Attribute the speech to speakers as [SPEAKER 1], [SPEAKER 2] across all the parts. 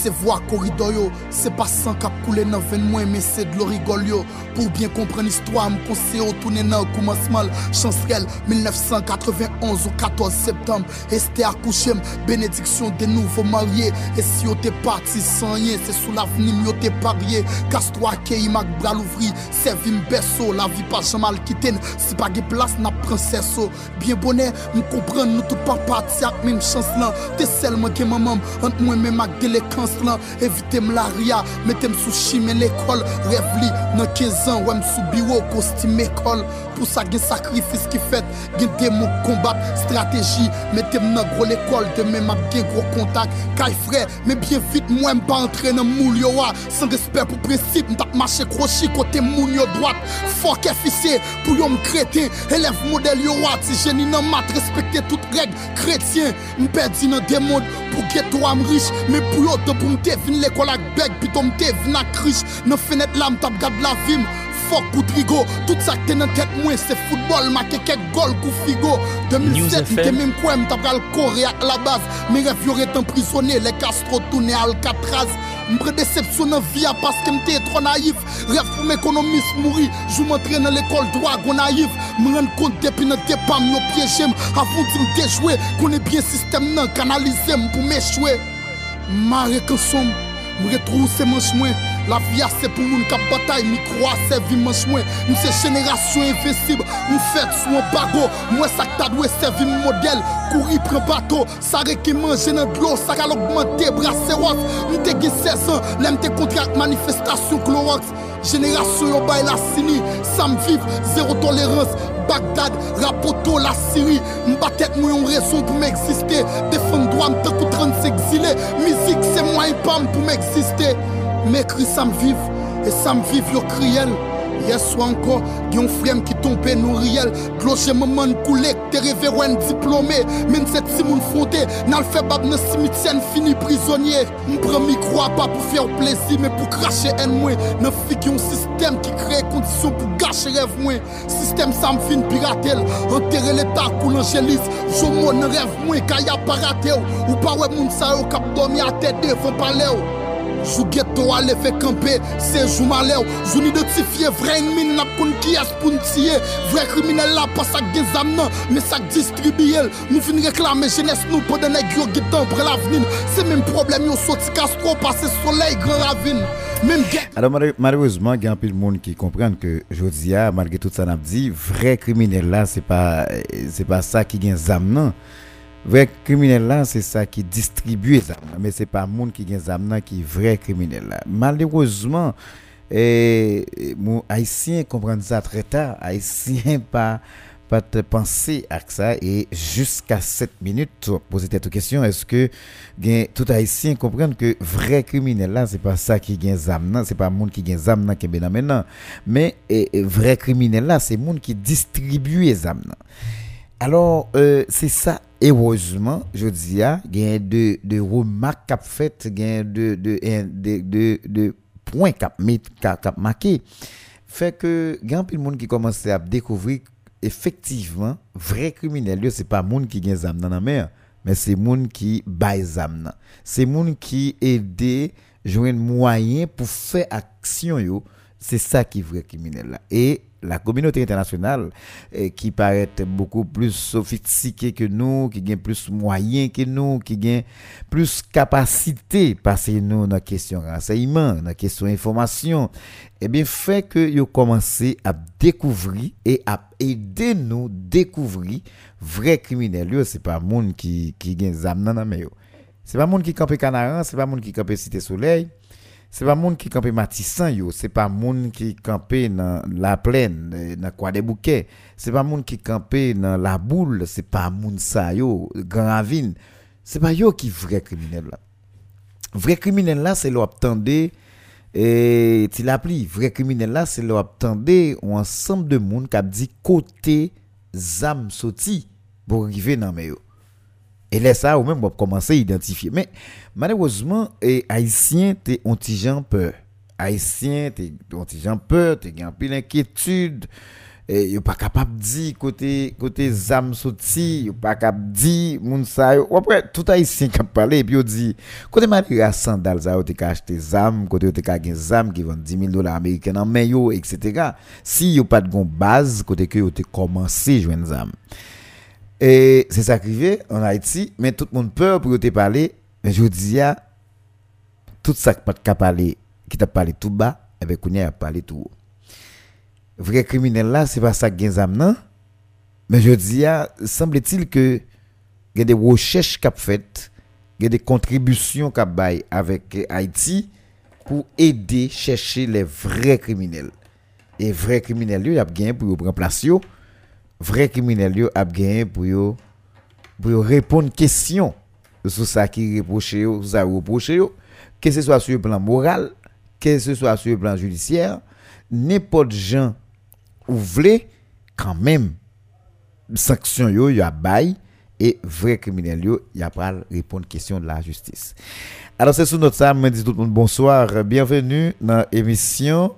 [SPEAKER 1] Se
[SPEAKER 2] vwa korido yo Se pasan kap koule nan ven mwen Men se dlo rigol yo. Pou bien kompren histwa, m konse yo toune nan koumanseman Chansrel 1991 ou 14 septembre. Este akouchem, benediksyon de nouvo marye E si yo te parti sanye, se sou la vnim yo te parye kastwa ke imak bral ouvri, servim beso La vi pa jamal kiten, si pa ge plas na prinseso Bien bonen, m kompren nou tout pa pati ak mim chans lan Te selman ke mamam, ant mwen men mak delekans lan Evite m la ria, metem sou chime l'ekol Rev li nan 15 an san wè m sou biwo kostime kol. Pou sa gen sakrifis ki fet Gen demo kombat strategi Metem nan gro l'ekol Demen mak gen gro kontak Kay fre Men bien vite mwen pa entre nan moul yo wa San respect pou prinsip M tap mache krochi kote moun yo droat Fok efise pou yo m kreten Elev model yo wa Ti jeni nan mat respekte tout reg Kretien M perdi nan demod Pou geto am riche. Men pou yo te pou mte vin l'ekol ak beg Pito mte vin ak riche Nan fenet lam tap gad la Fok ou trigo Tout sa te nan tet mwen se football. Ma keke gol kou figo. 2007 mte
[SPEAKER 3] FM.
[SPEAKER 2] men kwen tap gal kore ak la baz Men rev yo ret emprisonne Le Castro toune Alcatraz. Mpre decepsyon nan via paske mte tro naïf. Rev pou m'ekonomist mouri Jou m'entre nan l'ekol droit go naïf. Me ren kont depi nan te pam yo piyejem Avon di mte jwe Konen bien sistem nan kanalize m pou m'echwe Mare kan som M retrouse manch mwen. La vie a se pou moun kap batay Mi kwa se vi manch mwen. M se jenerasyon invincible M fet sou an bago Mwen sak ta dwe se vi model Kouri pren bato Sa re ki manje nan dlo Sa kal augmente brase wak M te ge 16 an Lem te kontre ak manifestasyon Clorox. Génération yo bay la sini. Sam viv, zéro tolérance Bagdad, rapoto la Syrie. Mbatek mwen yon rezon pou mwen eksiste Defon dwa mte koutran se exile Mizik se mwen yon pam pou mwen eksiste Mwen kri sa mviv E sa mviv yo kriyen Hier soir encore, yon frère qui tombe nous riel Clocher maman coulé, te révérend diplômé. Même cette Simon Fonté, n'a le fait bab dans cimetière fini prisonnier M'prend micro à pas pour faire plaisir Mais pour cracher moi Nan fi ki yon système qui crée conditions pour gâcher rêve moi Système ça m'fin piratel Enterrer l'état cool angélis Jomo nan rêve moi kaya parate ou Ou pas ouais moun sa yo kap dormi à tête devant palais ou. Jou ghetto a leve kampe, se jou male ou Jou identifiye vre ennemi nap kon ki as pou ntiye Vre kriminel la pa sak gen zam nan, me sak distribuye l Nou fin reklame jenes nou pou den neg yo gitan pre l'avenir. Se menm problem yo soti Castro pase soleil gran ravine. Menm gen
[SPEAKER 4] Alors malhe- malheureusement, il y a un peu de monde qui comprennent que Jodia, malgré tout ça, n'a dit, vrai criminel là, c'est pas c'est pas ça qui gagne zam. Vre kriminel lan se sa ki distribuye zam nan, men se pa moun ki gen zam nan ki vre kriminel lan. Malerouzman, e, eh, moun Haitien kompren sa tre ta, Haitien pa... pas te penser à ça. Et jusqu'à 7 minutes poser cette question est-ce que gen, tout haïtien comprendre que vrai criminel là c'est pas ça qui gagne zam c'est pas monde qui gagne zam nan qui maintenant mais et, et, vrai criminel là c'est monde qui distribue zam nan Alors, euh, c'est ça, heureusement, je dis, ah, il y a de, de remarques qu'a fait, il y a de, de, de, points qu'a marqué. Fait que, il y a un peu de monde qui commence à découvrir, effectivement, vrai criminel, yo, c'est pas monde qui gagne zam dans la mer, mais c'est monde qui baille zam. C'est monde qui aide, joindre moyen pour faire action. C'est ça qui est vrai criminel. Et la communauté internationale eh, qui paraît beaucoup plus sophistiquée que nous, qui gagne plus moyens que nous, qui gagne plus capacité passer nous dans la question renseignement, dans la question information, eh bien fait que yo commencé à découvrir et à aider nous découvrir vrai criminel yo, c'est pas monde qui qui gagne zam nan nan yo. C'est pas monde qui campe Canaran, c'est pas monde qui campe Cité Soleil, Se pa moun ki kampe matisan yo, se pa moun ki kampe nan la plen, eh, nan kwa de bouke, se pa moun ki kampe nan la boule, se pa moun sa yo, gran avin, se pa yo ki vre kriminel la. Vre kriminel la se lo ap tende, e ti la pli, vre kriminel la se lo ap tende ou ansam de moun kap di kote zam soti pou rive nan me yo. E lè sa ou mèm wap komanse identifiye. Mè, malèwòzman, e, Haitien te ontijan pè. Haitien te ontijan pè, te gen pil enkyetude. E, yo pa kapap di kote, kote zam soti, yo pa kap di moun sa yo. Wapre, tout Haitien kap pale, epi yo di, kote mani rasan dal za yo te ka achete zam, kote yo te ka gen zam ki van 10.000 dola Ameriken an men yo, etc. Si yo pat gon baz, kote ke yo te komanse jwen zam. E, Et c'est ça qui arrive en Haïti, mais tout le monde peur pour te parler. Mais je dis, ya, tout ça qui parler, qui t'a parlé tout bas, et bien, qu'on a parlé tout haut. Vrai criminel là, c'est pas ça qui est non? Mais je dis, ya, semble-t-il que il y a des recherches qu'a faites, il y a des contributions qu'a bail avec eh, Haïti pour aider chercher les vrais criminels. Et vrais criminels, il y a gagné pour prendre place yo vrai criminel yo a gagné pour yo pour répondre question sur ça qui reproche yo, ça reproche yo, que ce soit sur le plan moral, que ce soit sur le plan judiciaire, n'importe gens ou vle quand même sanction yo yo a bail et vrai criminel yo y a pas répondre question de la justice. Alors c'est sous notre ça, me dit tout le bonsoir, bienvenue dans l'émission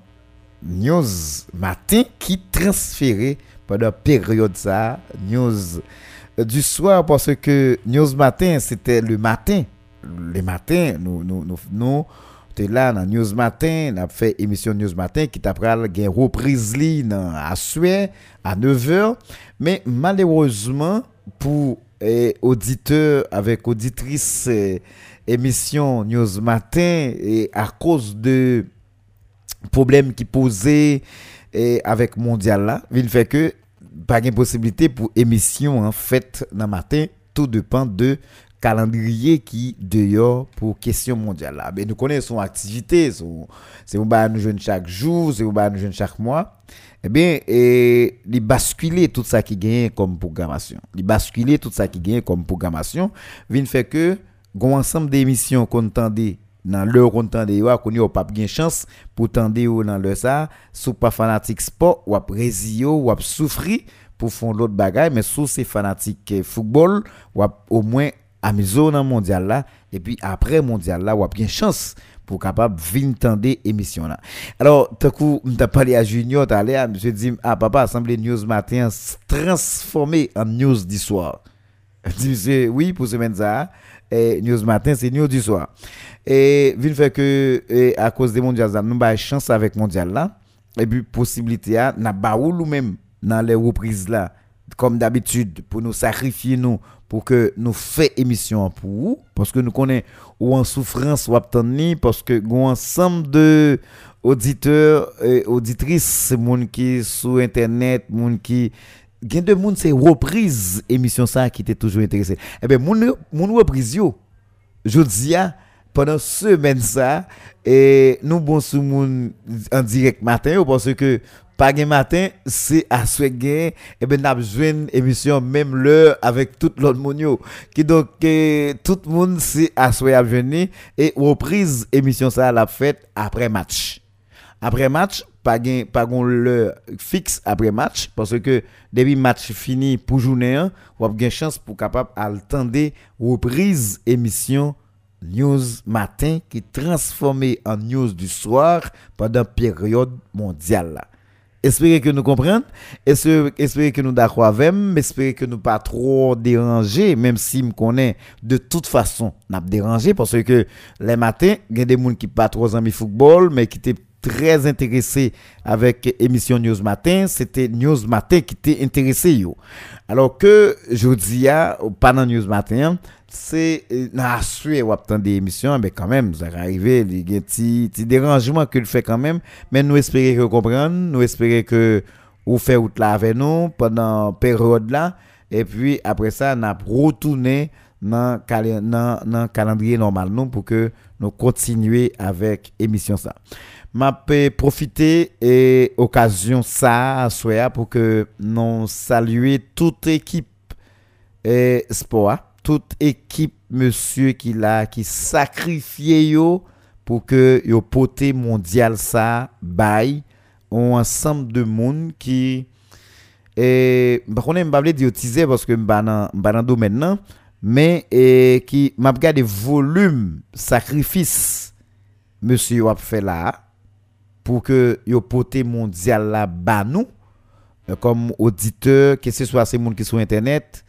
[SPEAKER 4] News Matin qui transféré pendant période ça, news euh, du soir, parce que news matin, c'était le matin. Le matin, nous, nous, nous, nous t'es là dans News Matin, on a fait émission News Matin qui t'a une reprise li nan, à Suez à 9h. Mais malheureusement, pour eh, auditeurs avec auditrices eh, émission News Matin, et à cause de problèmes qui posaient eh, avec Mondial là, il fait que pas de possibilité pour émission en fait dans matin, tout dépend de calendrier qui dehors pour question mondiale là. Mais nous connaissons activité, son- c'est où bah nous jeune chaque jour, c'est où bah nous jeune chaque mois. Eh bien, et les basculer tout ça qui gagne comme programmation. Les basculer tout ça qui gagne comme programmation, vient fait que gon ensemble d'émissions qu'on nan lè ou kon tande yo akoun yo pap gen chans pou tande yo nan lè sa sou pa fanatik sport wap rezi yo wap soufri pou fon lot bagay men sou se fanatik eh, football wap au mwen amizo nan mondial la et puis après mondial la wap gen chans pour capable venir tendre émission là. Alors, tout coup, m'ta parlé à Junior, t'as allé à monsieur dit ah papa, assemblée news matin transformé en news d'histoire. Dit monsieur, oui, pour semaine ça. Et news matin c'est news du soir. Et vient fait que eh, à cause des mondial ça, nous ba chance avec mondial là et puis possibilité à n'a ou même dans les reprises là comme d'habitude pour nous sacrifier nous pour que nous fait émission pour vous parce que nous connaissons ou en souffrance ou attendre parce que gon ensemble de auditeurs et auditrices monde qui sur internet monde qui gen de moun se reprise émission ça qui était toujours intéressé. Eh ben moun moun reprise yo. Jodi a pendant semaine ça et nous bon sou moun en direct matin yo, parce que pas gen matin c'est à ce gain et eh ben n'a joindre émission même l'heure avec tout l'autre moun yo. Qui donc eh, tout le monde c'est à ce à venir et reprise émission ça la fête après match. Après match pas gain pas fixe après match parce que depuis match fini pour journée hein, ou a chance pour capable attendre reprise émission news matin qui transformé en news du soir pendant période mondiale là. Espérez que nous comprenons, espérez, espérez que nous d'accord avec, espérez que nous pas trop déranger, même si me connaît de toute façon, n'a dérangé parce que les matins, il y a des gens qui pas trop amis football, mais qui étaient très intéressés avec émission News Matin, c'était News Matin qui était intéressé yo. Alors que je dis à pendant News Matin, c'est na sué ou des émissions mais quand même ça va arriver il y a un petit petit dérangement que le fait quand même mais nous espérons que comprenez nous espérons que vous faites route là avec nous pendant période là et puis après ça on a retourné dans dans calendrier normal pour que nous continuer avec émission ça. m'a profiter et occasion ça soya pour que nous saluer toute équipe et sport toute équipe monsieur qui l'a qui sacrifié yo pour que yo poté mondial ça bail un ensemble de monde qui et par contre m'pa pas diotiser parce que m'pa dans m'pa dans domaine maintenant mais et qui m'a regardé volume sacrifice monsieur a fait là pour que yo poté mondial là nous euh, comme auditeur que ce soit ces monde qui sur internet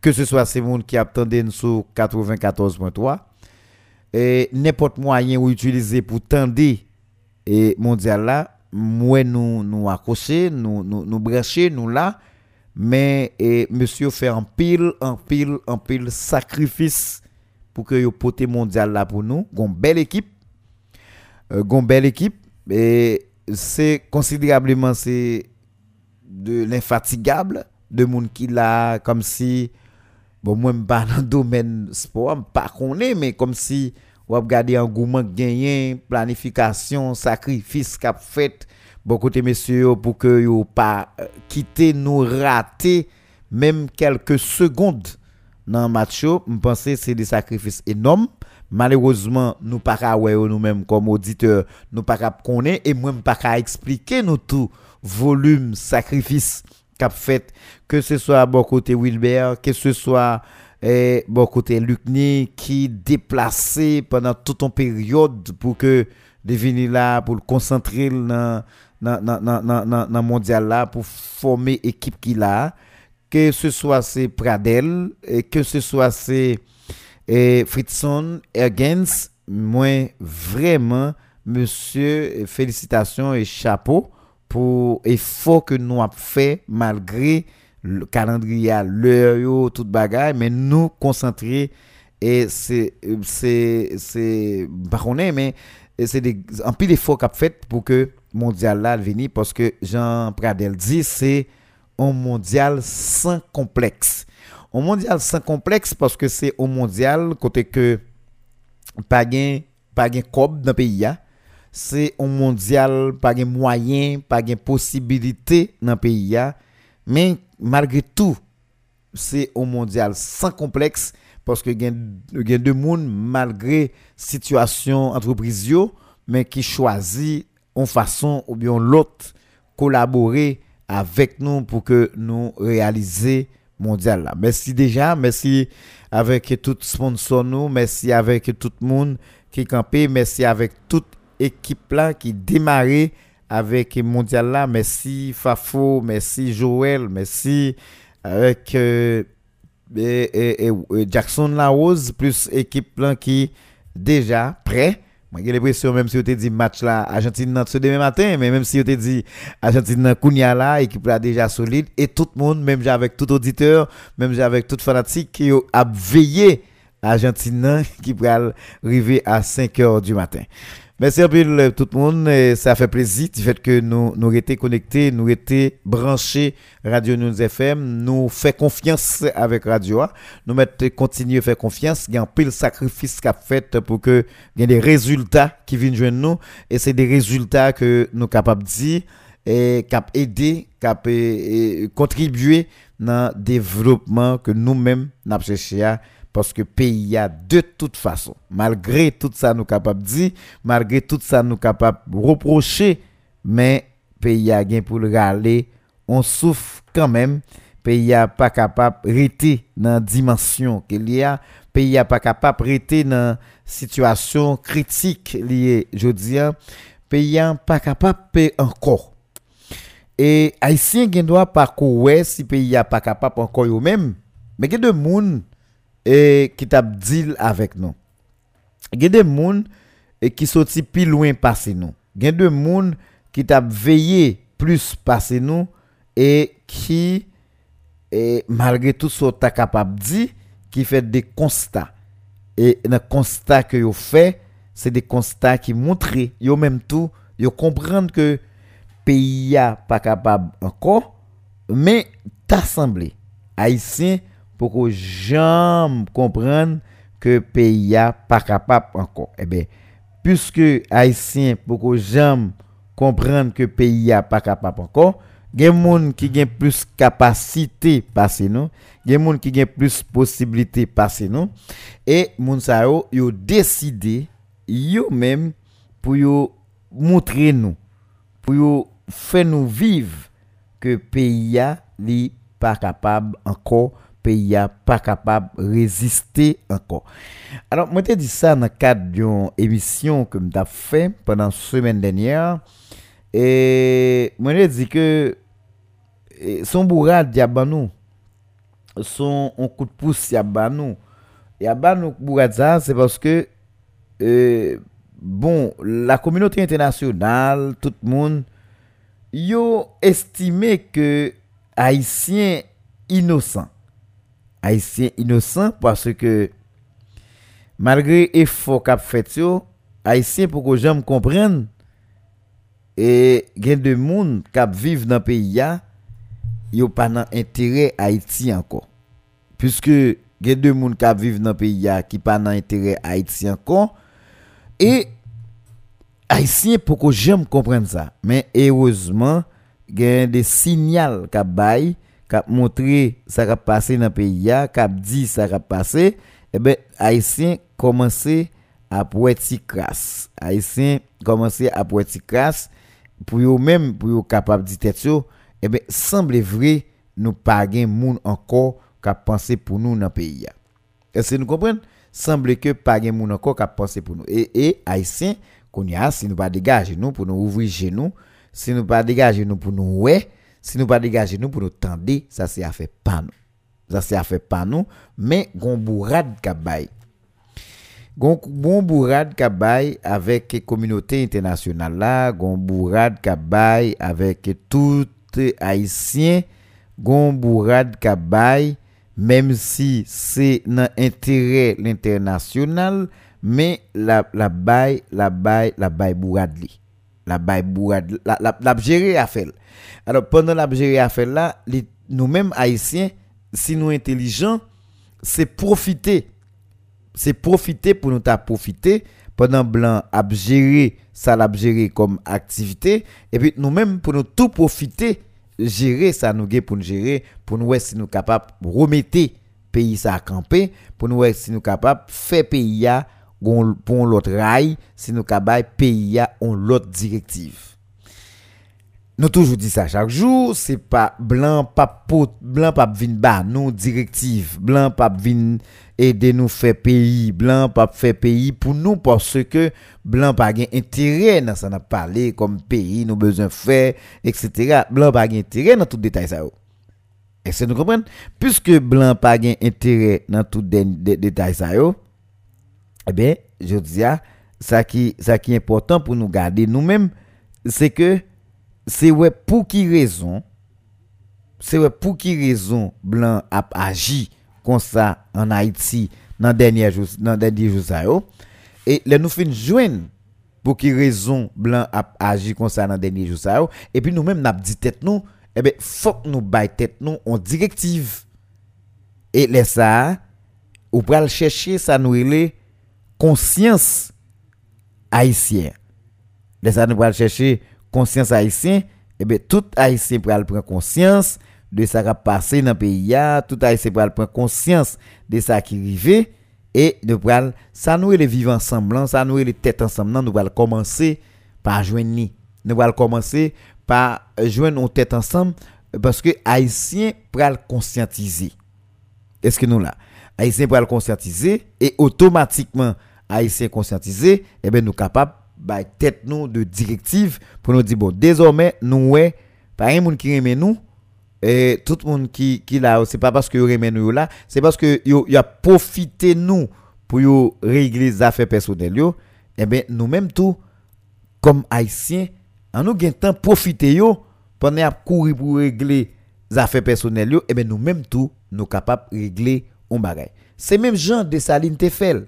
[SPEAKER 4] que ce soit ces monde qui attendent sur 94.3 et n'importe moyen ou utiliser pour tendre et mondial là nous nous accrocher nous nous nous nous là. Mais monsieur fait un pile en pile en pile sacrifice pour que yo poté mondial là pour nous. Gon belle équipe. Euh, gon belle équipe Mais c'est considérablement c'est de l'infatigable, de monde qui l'a comme si bon moi pas dans le domaine sport, pas connais mais comme si on regarder engouement gagné, planification, sacrifice qu'a fait bon côté messieurs pour que yo pas euh, quitter nous rater même quelques secondes dans le match, je pense que c'est des sacrifices énormes. Malheureusement nous pas ka ouais nous même comme auditeurs nous pas ka connaître et moi pas expliquer nous tout volume sacrifice qu'a fait que ce soit bon côté Wilbert que ce soit eh, bon côté Lucny qui déplacé pendant toute une période pour que devenir là pour le concentrer dans dans- dans dans mondial là pour former équipe qu'il a que ce soit c'est Pradel et que ce soit c'est et Fritzson Ergens moi vraiment monsieur félicitations et chapeau pour effort que nous avons fait malgré le calendrier l'heure yo, toute bagaille mais nous concentrer et c'est c'est mais c'est des un pile d'efforts qu'a fait pour que mondial là venir parce que Jean Pradel dit c'est un mondial sans complexe un mondial sans complexe parce que c'est un mondial côté que pas gain pas gain cob dans pays hein. c'est un mondial pas gain moyen pas gain possibilité dans pays hein. mais malgré tout c'est un mondial sans complexe parce que gen gen de monde malgré situation entreprise mais qui choisit en façon ou bien l'autre collaborer avec nous pour que nous réaliser mondial là. Merci déjà, merci avec tout sponsor nous, merci avec tout le monde qui campé, merci avec toute équipe là qui démarré avec mondial là, merci Fafo, merci Joël, merci avec euh, et, et- et- Jackson plus équipe là qui déjà prêt. Moi j'ai l'impression même si on te dit match là Argentine nan ce demain matin mais même si on te dit Argentine nan Kounia là équipe là déjà solide et tout le monde même avec tout auditeur même avec tout fanatique qui a veillé Argentine qui va arriver à 5 heures du matin. Merci peu le- tout le monde. Ça fait plaisir du fait que nous nous été connectés, nous été branchés Radio News FM. Nous fait confiance avec Radio A. Nous mettons continuer à faire confiance. Il y a un pile sacrifice qu'a fait pour que il y ait des résultats qui viennent joindre nous. Et c'est des résultats que nous capables de dire et cap aider, cap contribuer dans le développement que nous-mêmes n'a cherché à parce que pays a de toute façon, malgré tout ça nous capable dire, malgré tout ça nous capable reprocher, mais pays a gain pour le râler, on souffre quand même. Pays a pas capable rester dans dimension qu'il y a, pays a pas capable rester dans situation critique liée aujourd'hui, pays a pas capable encore. Et haïtien gen doit pas couer si pays a pas capable encore eux-mêmes. Mais gen de moun, et qui t'a deal avec nous. Gen de moun des gens qui sont plus loin passé nous. Il y a des gens qui t'a veillé plus passé nous et qui et malgré tout ce ta capable de dire, qui fait des constats. Et les constats que vous fait, c'est des constats qui montrent, yo même tout, yo comprendre que pays n'est pas capable encore, mais t'assemblé. Haïtien, pou ko jam kompran ke peya pa kapap ankon. Ebe, pwiske Haitien pou ko jam kompran ke peya pa kapap ankon, gen moun ki gen plus kapasite pase nou, gen moun ki gen plus posibilite pase nou, e moun sa yo yo deside yo menm pou yo moutre nou, pou yo fè nou viv ke peya li pa kapab ankon pays a pas capable résister encore. Alors moi te dit ça dans le cadre d'une émission que m'ta fait pendant la semaine dernière. Et moi te dit que eh, son bourrade son coup de pouce c'est parce que euh, bon la communauté internationale tout le monde yo estimé que haïtien innocent Haïtien innocent parce que malgré effort qu'a fait yo, Haïtien pour que j'aime comprendre et gen de monde qui vivent dans pays a yo pas dans intérêt Haïti encore. Puisque gen de monde qui vivent dans pays a qui pas dans intérêt Haïti encore et Haïtien pour que j'aime comprendre ça. Mais heureusement, gen des signaux qui baillent kap montre sa kap pase nan peyi ya, kap di sa kap pase, ebe, Haitien komanse apwe ti kras. Haitien komanse apwe ti kras, pou yo men, pou yo kapap di tet yo, ebe, semble vre nou pa gen moun anko kap panse pou nou nan peyi ya. Ese nou kompren? Semble ke pa gen moun anko kap panse pou nou. E, e Haitien, kon ya, si nou pa degaje nou pou nou ouvri genou, si nou pa degaje nou pou nou wey, si nous pas dégager nous pour nous tendre ça c'est affaire pas nous. Ça c'est affaire pas nous mais gon bourrade ka bay gon bon bourrade ka bay avec communauté internationale là gon bourrade ka bay avec tout haïtien gon bourrade ka bay même si c'est dans intérêt l'international mais la la bay la bay la bay bourrade li la bay bourrade la la, la gérer alors pendant la gérer affaire là li- nous-mêmes haïtiens si nous intelligents c'est profiter. C'est profiter pour nous ta profiter. Pendant blanc a gérer ça l'a comme activité. Et puis nous même pour nous tout profiter gérer ça nous pour nous gérer pour nous si nous capable remettre pays ça à camper pour nous si nous capable faire pays à pour l'autre rail, si nous avons pays on l'autre directive. Nous toujours dit ça chaque jour, c'est pas blanc pas pot, blanc pas vin bas, nous directive, blanc pas vin aider nous faire pays, blanc pas faire pays pour nous parce que blanc pas gain intérêt dans ça n'a parlé comme pays nous besoin faire etc. Blanc pas gain intérêt dans tout détail ça. Est-ce que nous comprenons? Puisque blanc pas gain intérêt dans tout détail ça yo, Eh ebe, je di ya, sa ki, sa ki important pou nou gade nou men, se ke, se we pou ki rezon, se we pou ki rezon blan ap aji kon sa an Haiti nan denye jous, nan denye jous a yo, e le nou fin jwen pou ki rezon blan ap aji kon sa nan denye jous a yo, e pi nou men nap di tet nou, ebe, fok nou eh bay tet nou an direktiv. E le sa, ou pral cheshe sa nou ele, conscience haïtienne. De ça, nous allons chercher conscience haïtienne. Eh bien, tout haïtien pour prendre conscience de ça qui a passé dans le pays. Tout haïtien pour prendre conscience de ça qui arrive. Et nous pral, ça nous est vivre ensemble, ça nous est tête ensemble. Nous allons commencer par joindre Nous allons commencer par joindre nos têtes ensemble parce que haïtien pral conscientiser. Est-ce que nous là? Haïtien pral conscientiser et automatiquement haïtien conscientiser et ben nous capable bah tête nous de directive pour nous dire bon désormais nous ouais pas un monde qui aime nous et tout le monde qui qui là c'est pas parce que nous là c'est parce que y a profité nous pour yo régler les affaires personnelles yo et ben nous même tout comme haïtiens en nous temps profiter yo pendant à courir pour régler les affaires personnelles yo et ben nous même tout nous capable régler un bagay. Se menm jan de Saline te fel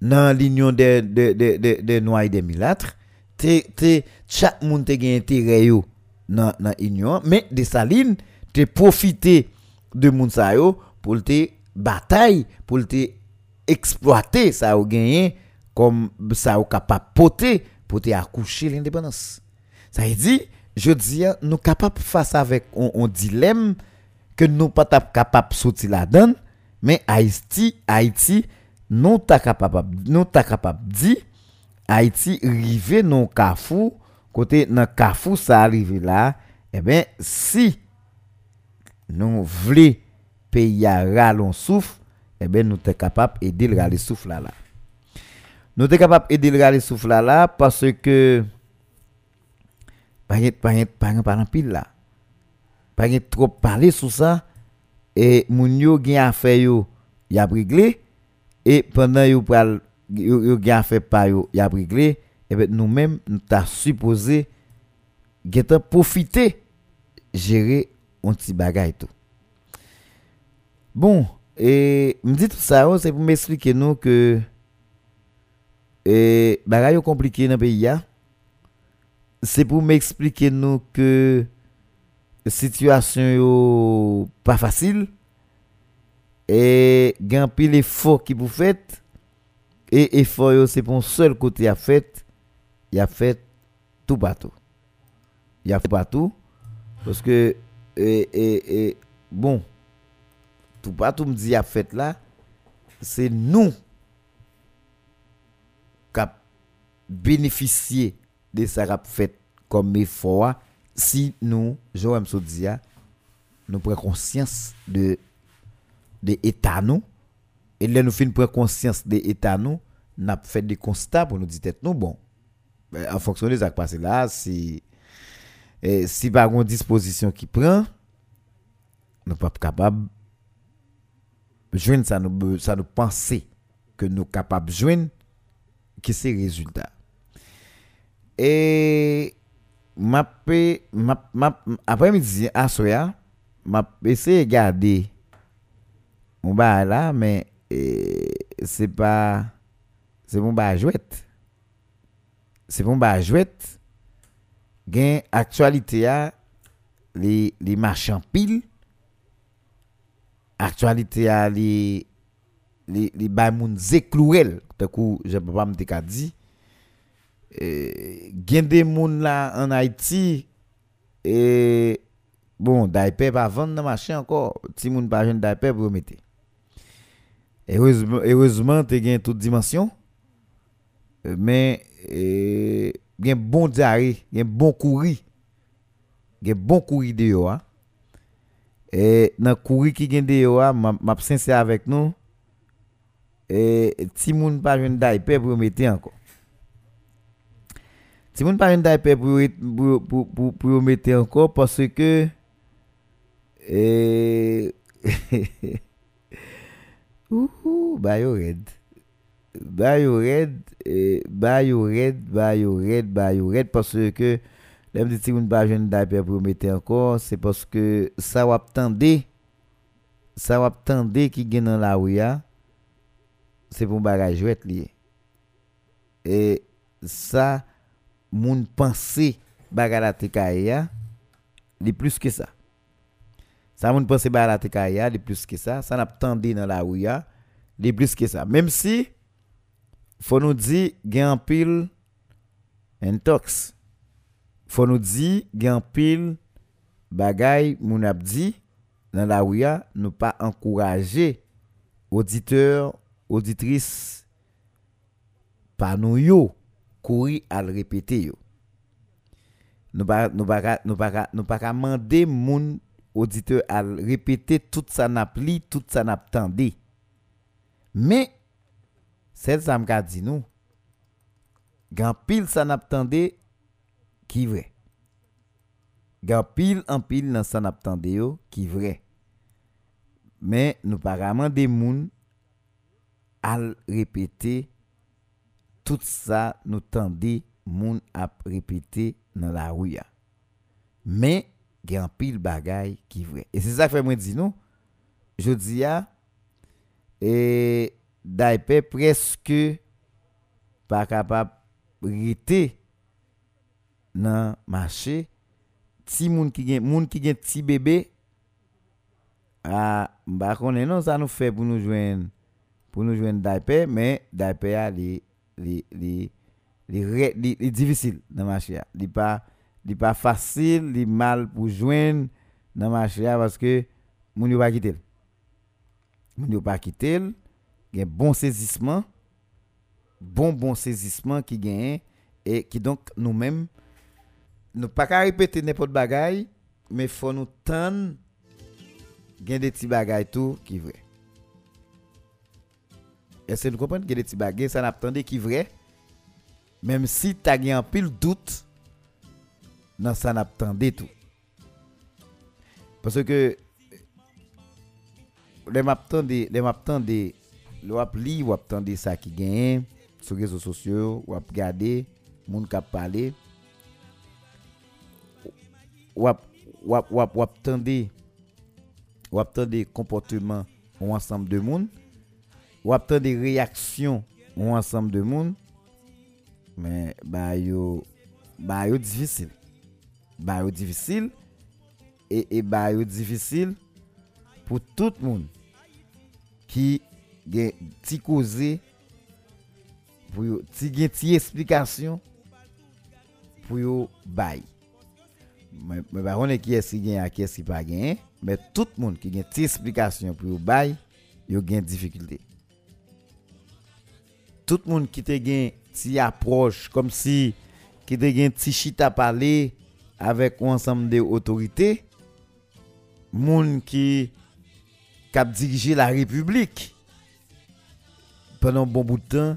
[SPEAKER 4] nan linyon de, de, de, de, de Noailles de Milatre, te, te chak moun te gen te reyo nan, nan inyon, men de Saline te profite de moun sa yo pou te batay, pou te eksploate sa yo genyen kom sa yo kapap pote pou te akouche l'independans. Sa yi di, je di ya, nou kapap fasa vek on, on dilem ke nou patap kapap soti la dan, Men Haiti, Haiti, nou ta kapab, nou ta kapab di, Haiti rive nou kafou, kote nan kafou sa rive la, e ben si nou vle peyi a ralon souf, e ben nou te kapab edil rale souf la la. Nou te kapab edil rale souf la la, parce ke, pa gen, pa gen, pa gen paran pil la, pa gen trop pale sou sa, e moun yo gen afè yo y ap regle. E pandan yo pral yo, yo gen afè pa yo y ap regle. E bet nou menm nou ta supose gen ta profite jere on ti bagay tou. Bon e mdi tout sa yo se pou m esplike nou ke e bagay yo komplike nan peyi ya. Se pou m esplike nou ke situation pas facile. Et gen pile effort qui vous faites. Et effort c'est pour seul côté à fait, il a fait tout partout. Il a fait partout. Parce que et, et, bon tout partout me dit a fait là. C'est nous qui bénéficier de ça fait comme effort si nous, Joël Soudia, nous prenons conscience de, de l'état nous, et là nous faisons conscience de l'état nous, nous avons fait des constats pour nous dire nous, bon, en fonction de ce qui passé là, si, eh, si par une disposition qui prend, nous ne sommes pas capables de joindre ça nous, ça nous penser que nous sommes capables joindre, qui c'est résultat. Et apre midi aswaya, map ese gade. Moun ba la, men e, se pa, se moun ba jwet. Se moun ba jwet, gen aktualite ya, li, li marchan pil, aktualite ya li, li, li bay moun zeklouel, te kou, je pa pa mte ka di, eh, gen de moun la an Haiti, eh, bon, daype pa vande nan machin anko, ti moun pa jen daype pou mette. Erozman te gen tout dimensyon, men eh, gen bon diare, gen bon kouri, gen bon kouri de yo a. E nan kouri ki gen de yo a, map sense avèk nou, e, ti moun pa jen daype pou mette anko. Ti moun pa yon daype pou, pou, pou, pou, pou yon mette anko, parce ke, e, ouhou, bayo red. Bayo red, e, bayo red, bayo red, bayo red, parce ke, lem di ti moun pa yon daype pou yon mette anko, se parce ke sa wap tende, sa wap tende ki gen nan la ouya, se pou bagajwet liye. E, sa, moun panse baga la tekaye ya, li plus ke sa. Sa moun panse baga la tekaye ya, li plus ke sa. Sa nap tende nan la ou ya, li plus ke sa. Mem si, fò nou di gen an pil entoks. Fò nou di gen an pil bagay moun ap di nan la ou ya nou pa ankouraje auditeur, auditris pa nou yo. kouri al repete yo. Nou pa, nou pa, nou pa, nou pa ka mande moun auditeur al repete tout sa nap li, tout sa nap tende. Me, sel sa mga di nou, gan pil sa nap tende ki vre. Gan pil an pil nan sa nap tende yo ki vre. Men nou pa ka mande moun al repete tout sa nou tande moun ap repete nan la ou ya. Men, gen pil bagay ki vre. E se sa fè mwen di nou, jodi ya, e daipe preske pa kapap rete nan mache, ti moun ki gen, moun ki gen ti bebe, a, mba konen nou sa nou fè pou nou jwen, pou nou jwen daipe, men daipe ya li li, li, li, li, li divisil nan machè ya. Li pa, li pa fasil, li mal pou jwen nan machè ya paske moun yo pa kitel. Moun yo pa kitel, gen bon sezisman, bon bon sezisman ki gen, e ki donk nou men, nou pa ka repete nepot bagay, me fò nou tan gen de ti bagay tou ki vre. est-ce que nous comprenons que des petits bagages, ça n'attendait qui vrai, même si tu as un pile doute, non, ça n'attendait tout. Parce que, les m'attendent, les m'attendent, le wap li, wap tende ça qui gagne, sur les réseaux sociaux, wap gade, moun kap pale, wap, wap, wap, wap tende, wap tende comportement ou ensemble de monde wap tan de reaksyon ou ansam de moun, men ba yo, ba yo divisil. Ba yo divisil, e, e ba yo divisil pou tout moun ki gen ti koze, pou yo ti gen ti esplikasyon pou yo bay. Mwen ba konen ki eski gen a ki eski pa gen, men tout moun ki gen ti esplikasyon pou yo bay, yo gen difikilte. tout moun ki te gen ti aproche, kom si ki te gen ti chita pale avek ou ansam de otorite, moun ki kap dirije la republik, penon bon boutan,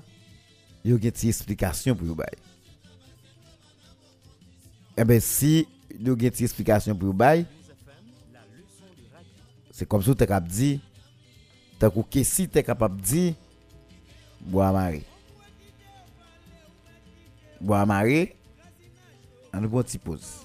[SPEAKER 4] yo gen ti esplikasyon pou yo bay. Eh Ebe si yo gen ti esplikasyon pou yo bay,
[SPEAKER 5] se kom sou te kap di, ta kou ke si te kapap di, Boamare. Boamare, an nou bon ti pose.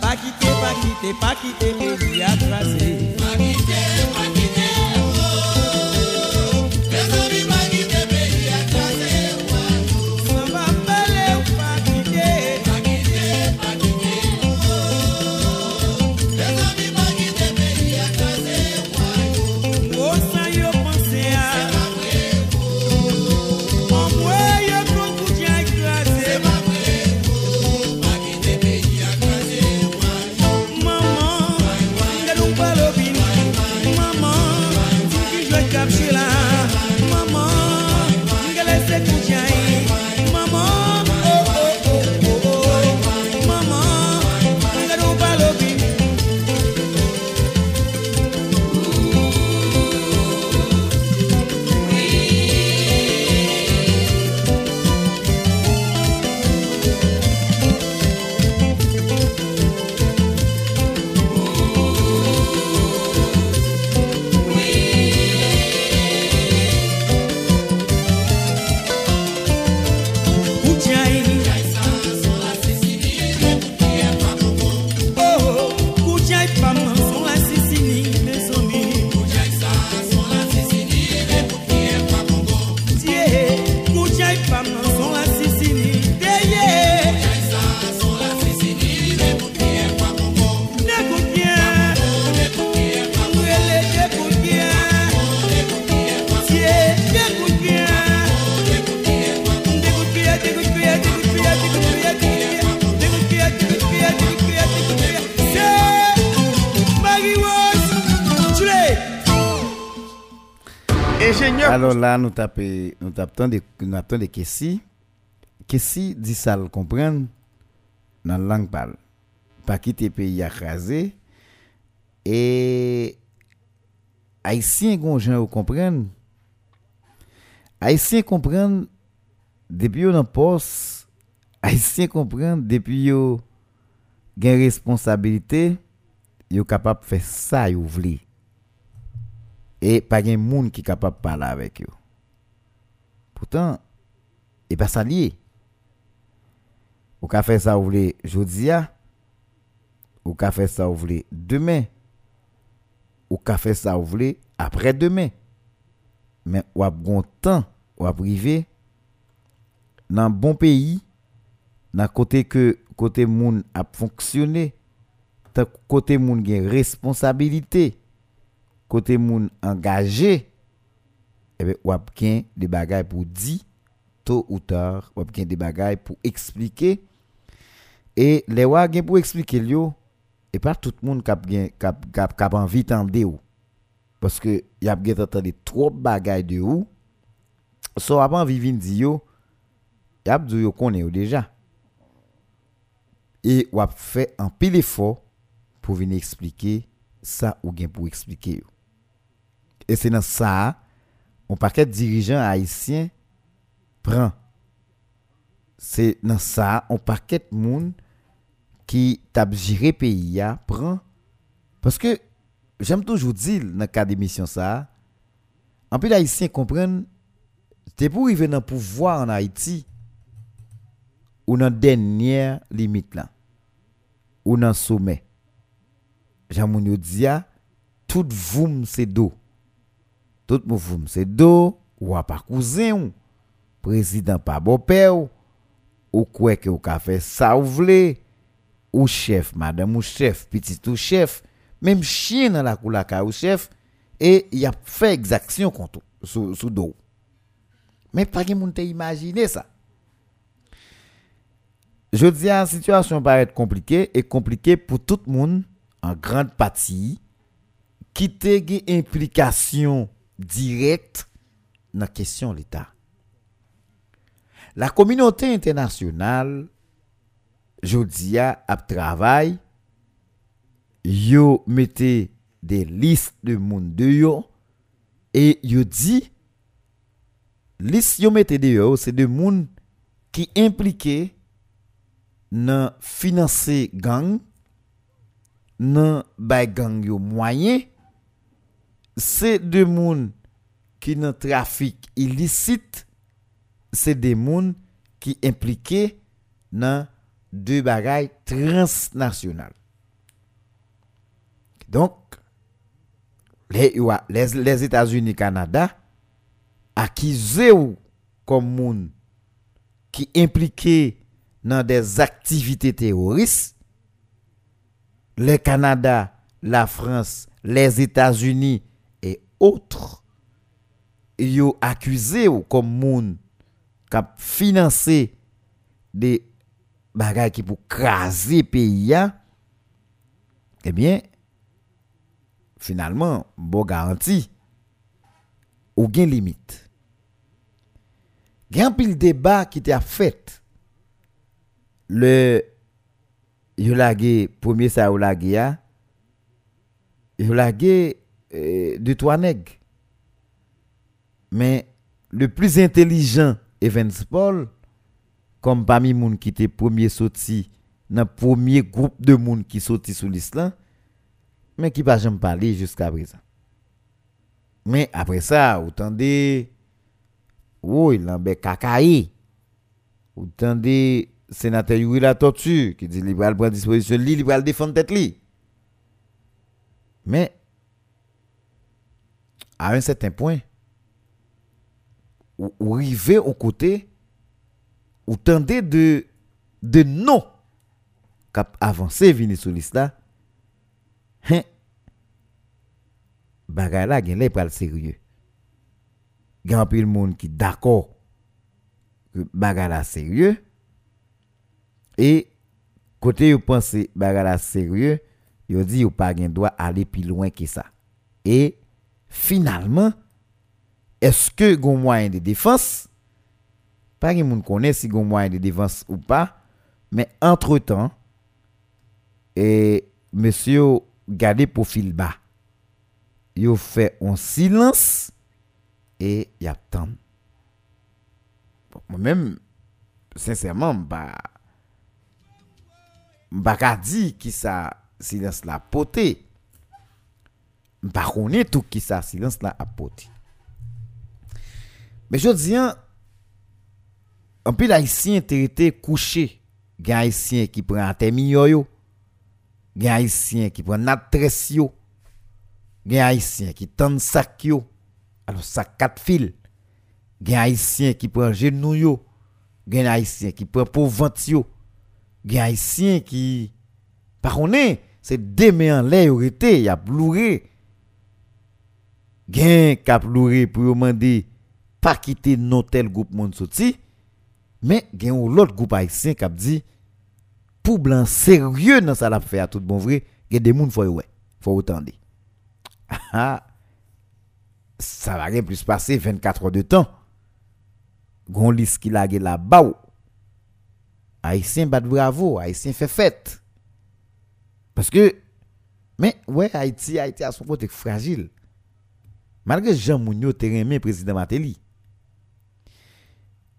[SPEAKER 5] Pa kite, pa kite, pa kite, me di
[SPEAKER 1] atrase
[SPEAKER 4] Alors là, nous tapons nous des nous tapons des. Question dit ça le comprendre dans la langue parle. Pas quitter pays écrasé et haïtien gon gens comprendre. Haïtien comprendre depuis yo dans poste, haïtien comprendre depuis yo gen responsabilité, yo capable faire ça yo vle. Et pas gen moun qui capable parler avec yo. Pourtant, et pas ça lié. Ou ka faire ça ou vle jodi a, ou ka faire ça ou vle demain. ou ka fait ça ou voulez après demain. Mais ou a bon temps ou a privé dans bon pays dans côté que côté moun a fonctionné côté moun gen responsabilité kote moun angaje, ebe wap gen de bagay pou di, to ou tar, wap gen de bagay pou eksplike, e le wap gen pou eksplike liyo, e pa tout moun kap, gen, kap, kap, kap anvi tan de ou, paske yap gen tatan de trop bagay de ou, so wap anvi vin di yo, yap dou yo konen yo deja, e wap fe an pil efo, pou vin eksplike sa ou gen pou eksplike yo. Et c'est dans ça, on paquet de dirigeants haïtiens prend. C'est dans ça, on paquet de monde qui tape gérer pays prend. Parce que, j'aime toujours dire dans le cas d'émission ça, en plus, les Haïtiens comprennent, c'est pour arriver dans le pouvoir en Haïti, ou dans la dernière limite là, ou dans le sommet. J'aime dire, tout voum c'est d'eau. Tout mou voum c'est do ou a pas cousin ou. Président pas beau père ou. Quoi que ou ka fait ou ou chef madame ou chef petit ou chef. Même chien dans la cour ka ou chef. Et il a fait exaction contre ou, sous sous dos mais pas gen moun te ça je dis la situation paraît compliquée et compliquée pour tout le monde en grande partie qui te implication direct dans la question de l'État. La communauté internationale, je dis, a travail, yo mette des listes de monde de yo, et yo dit, liste yo mette de yo, c'est de monde qui impliqué dans financer gang, nan bay gang yo moyen, se de moun ki nan trafik ilisit, se de moun ki implike nan de bagay transnasyonal. Donk, les, les, les Etats-Unis Kanada akize ou kom moun ki implike nan des aktivite teoris, le Kanada, la Frans, les Etats-Unis autres. Yo accusé ou comme moun k'ap financer des bagages qui pour craser pays eh bien finalement bon garantie ou gain limite. Gen pil débat qui t'a fait. Le yo lage premier sa yo lage ya yo lage de nègres. Mais le plus intelligent Evans Paul comme parmi moun qui était premier sorti dans premier groupe de moun qui sorti sous l'islam mais qui pas jamais parler jusqu'à présent. Mais après ça vous tendez oh il en kakaï vous tendez sénateur Yuri la tortue qui dit libéral prend disposition li libéral défendre tête mais à un certain point ou, ou river au côté ou tendez de de non cap avancer venir sur liste là hein? Bagay la gen lè pral sérieux. Gen pile monde qui d'accord que bagay sérieux. Et côté yo pense bagay la sérieux yo dit yo pas gen droit aller plus loin que ça. Et Finalman, eske goun mwayen de defans? Pa gen moun konen si goun mwayen de defans ou pa, men entre tan, e monsye yo gade profil ba. Yo fe on silans, e yap tan. Bon, mwen men, sensèrman, mba, mba ka di ki sa silans la potey, Mpa konen tou ki sa silans la apote. Me jodi an, anpil haisyen terite kouche, gen haisyen ki pren atemi yo yo, gen haisyen ki pren natres yo, gen haisyen ki tan sak yo, alo sak kat fil, gen haisyen ki pren genou yo, gen haisyen ki pren povant yo, gen haisyen ki, pa konen, se deme an le yo rete, ya bloure, gen kap louré pour demander pas quitter non tel groupe monde sorti mais gen ou l'autre groupe haïtien kap dit pour blanc sérieux dans ça l'a fait à tout bon vrai gen des moun faut ouais faut autant ça va rien plus passer 24 heures de temps gon liste qui lage là-bas haïtien bat bravo haïtien fait fête parce que mais ouais Haïti Haïti à son côté fragile. Malgré Jean Mounio te remen président Mateli.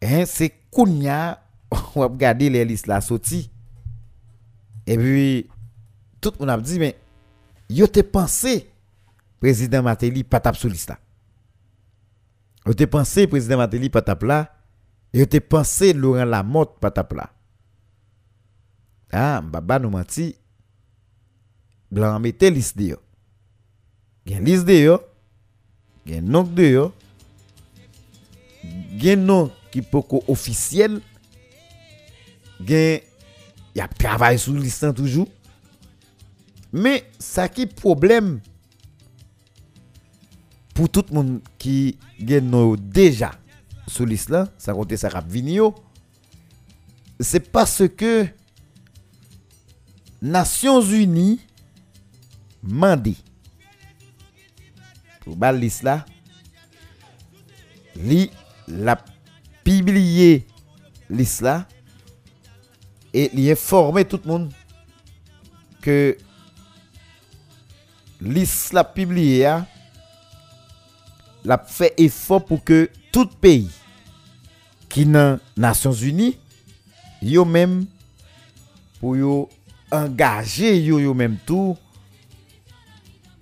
[SPEAKER 4] Hein, c'est Kounia, on a gardé les listes là, sorti. Et puis, tout le monde a dit, mais, yo te pensé, président Mateli, pas tap sous liste là. Yo te pensé, président Mateli, pas tap là. Yo te pensé, Laurent Lamotte, pas tap là. Ah, baba nous menti. Blanc mette liste de yo. Gen liste de yo. gen nonk de yo, gen nonk ki poko ofisyel, gen yap travay sou listan toujou, men sa ki problem pou tout moun ki gen nou deja sou listan, sa konte sa rap vini yo, se paske Nasyons Uni mandi bal lis la, li la pibliye lis la, e li informe tout moun ke lis la pibliye ya, la fe efo pou ke tout peyi ki nan Nasyons Uni, yo menm pou yo angaje yo yo menm tou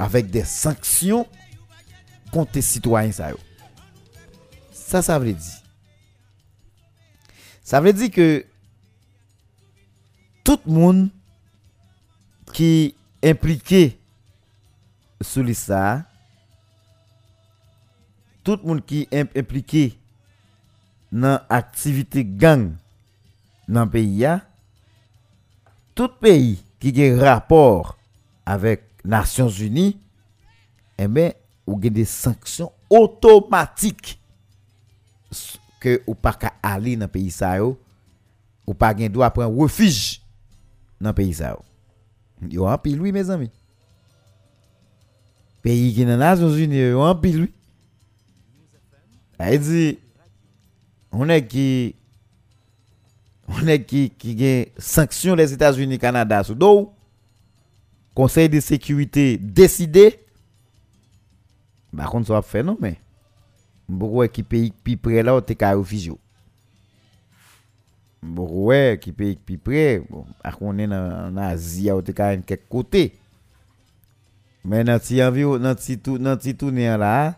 [SPEAKER 4] avèk de sanksyon konte sitwayen sa yo. Sa sa vle di. Sa vle di ke tout moun ki implike sou lisa, tout moun ki implike nan aktivite gang nan peyi ya, tout peyi ki gen rapor avèk Nasyons Uni, e eh ben ou des sanctions automatiques que ou pas ka aller dans pays ça yo ou pas gen droit prendre refuge dans pays ça yo. Yo en oui mes amis. Pays qui dans Nations Unies yo en pile oui. Elle dit, on est qui, on est qui, qui sanction les États-Unis, Canada, sous. Conseil de sécurité décidé. Par contre, ça va faire non, mais. Beaucoup qui pays plus près là, t'es qu'à. Beaucoup qui pays plus près, bon, on est en Asie, t'es qu'à quelque côté. Mais dans ti environ, dans ti tout, dans ti tourner là,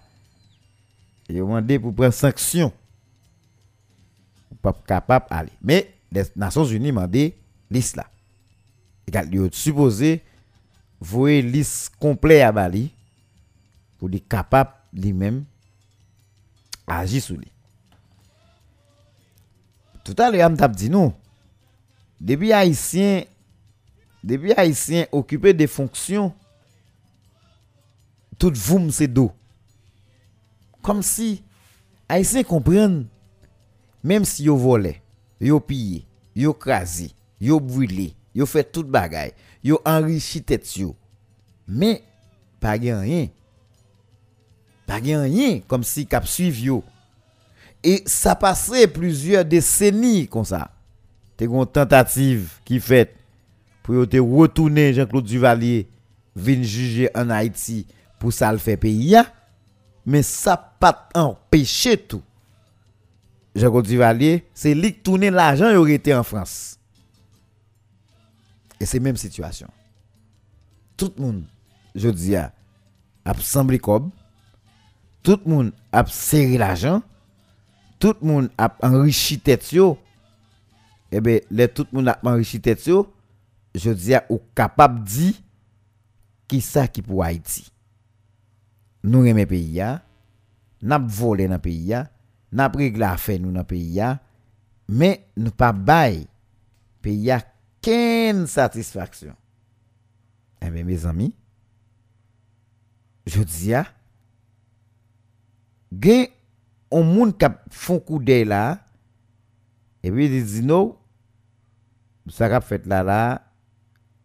[SPEAKER 4] ils pour prendre sanction. Pas capable d'aller. Mais les Nations Unies supposé à Bali pou li kapap li men aji sou li. Touta li am tap di nou, debi Haitien, debi Haitien okype de fonksyon, tout voum se do. Kom si Haitien kompren, menm si yo vole, yo piye, yo krasi, yo brile, yo fe tout bagay, yo anrichi tet yo, men pa gen yen, pas rien comme si cap suivi yo. Et ça passait plusieurs décennies comme ça t'es une tentative qui fait pour te retourner Jean-Claude Duvalier venir juger en Haïti pour ça le fait pays mais ça pas empêché tout. Jean-Claude Duvalier c'est lui qui tournait l'argent il aurait été en France. Et c'est même situation. Tout le monde je dis a semblé comme tout moun ap seri l'ajan, tout moun ap enrichi tet yo, ebe, le tout moun ap enrichi tet yo, je diya ou kapap di, ki sa ki pou Haiti. Nou reme peyi ya, nap vole nan peyi ya, nap regla fe nou nan peyi ya, men nou pa bay peyi ya ken satisfaksyon. Ebe, me zami, je diya, gen on moun kap fon kou dey la, e bi di di nou, sa kap fet la la,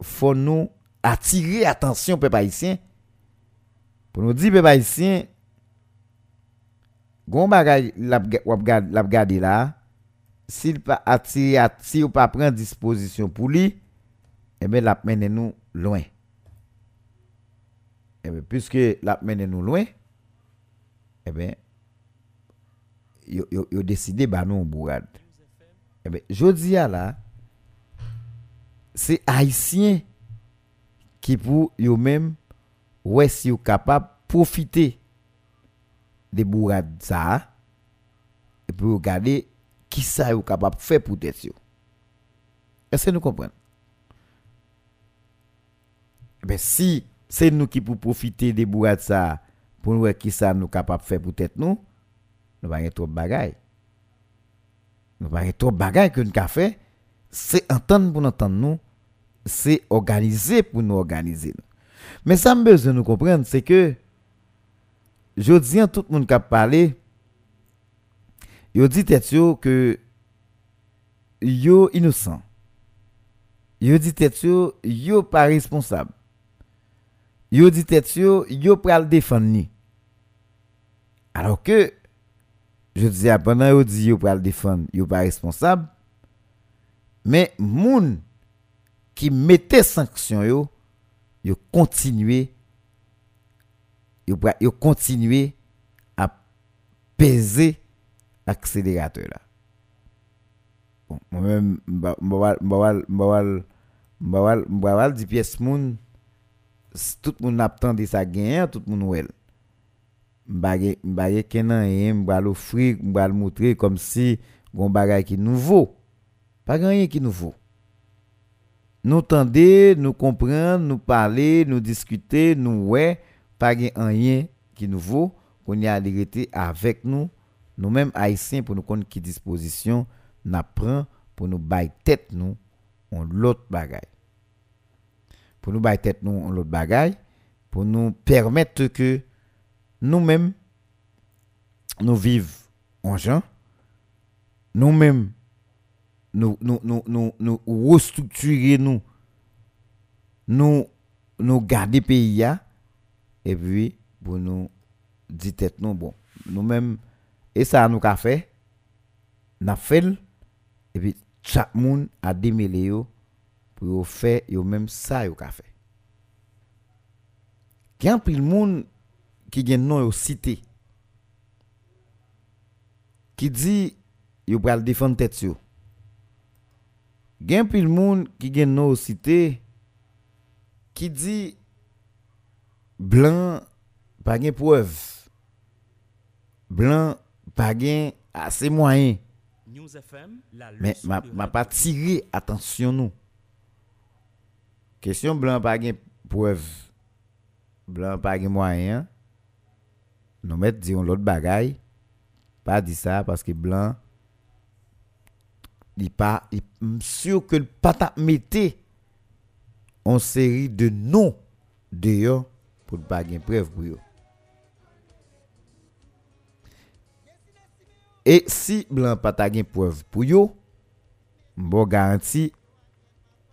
[SPEAKER 4] fon nou atire atensyon pe paisyen, pou nou di pe paisyen, gon bagay lap, lap gade la, sil pa atire atire, si ou pa pren disposisyon pou li, e bi lap menen nou loin. E bi, pwiske lap menen nou loin, eh ben, yo, yo, yo décidé bah non bourade. Eh ben, jodi à là, c'est haïtien qui pour yo même ouais si yo capable profiter des bourades ça et pour regarder qui ça yo capable faire pour tête Est-ce que nous comprenons? Eh ben, si c'est nous qui pour profiter des bourades ça pour voir qui ça nous capable faire pour tête nous nous pas trop bagaille nous pas trop bagaille que nous ka fait c'est entendre pour nous entendre nous c'est organiser pour nous organiser nous. mais ça me besoin de nous comprendre c'est que je dis à tout le monde qui a parlé yo dit tête que yo innocent yo dit tête yo yo pas responsable yo dit tête yo yo pral défendre. Alors que, je dis, pendant yo di yo pral défendre, yo pas responsable. Mais moun qui mettait sanction yo, yo continuer yo, yo continuer à peser accélérateur là. Bon, moi-même, je vais dire pièce moun, tout moun ap tande sa genyen, tout moun ouel. bagay bagay kenan yen mba l'offrir mba l'montrer comme si gon bagay qui nouveau pas rien qui nouveau nous tendez nous comprendre nous parler nous discuter nous ouais pas rien qui nouveau qu'on y a l'égalité avec nous nous-mêmes haïtiens pour nous connaître qui disposition n'apprend pour nous bailler tête nous on l'autre bagay. Pour nous bailler tête nous on l'autre bagay pour nous permettre que nous-mêmes, nous vivons en gens. Nous-mêmes, nous, nous, nous, nous, restructurer nous. Nous, nous garder pays. Et puis, pour nous dire tête, nous, e bon, nous-mêmes, et ça, nous avons fait. Nous avons fait. Et puis, chaque monde a démêlé pour faire, même ça, yo a fait. Quand le monde qui gen nom yo cité qui dit yo pral défendre tête yo. Gen pile moun qui gen nou cité qui dit blanc pas gen preuve. Blanc pas gen assez moyen.
[SPEAKER 3] News FM, la
[SPEAKER 4] mais m'a m'a pas tiré attention nous. Question blanc pas gen preuve. Blanc pas gen moyen nous mettre dire l'autre bagaille pas dit ça parce que blanc il pas sûr que le pas mettait en série de noms dehors pour ne pas gagner preuve pour eux. Et si blanc pas ta preuve pour yo, bon garanti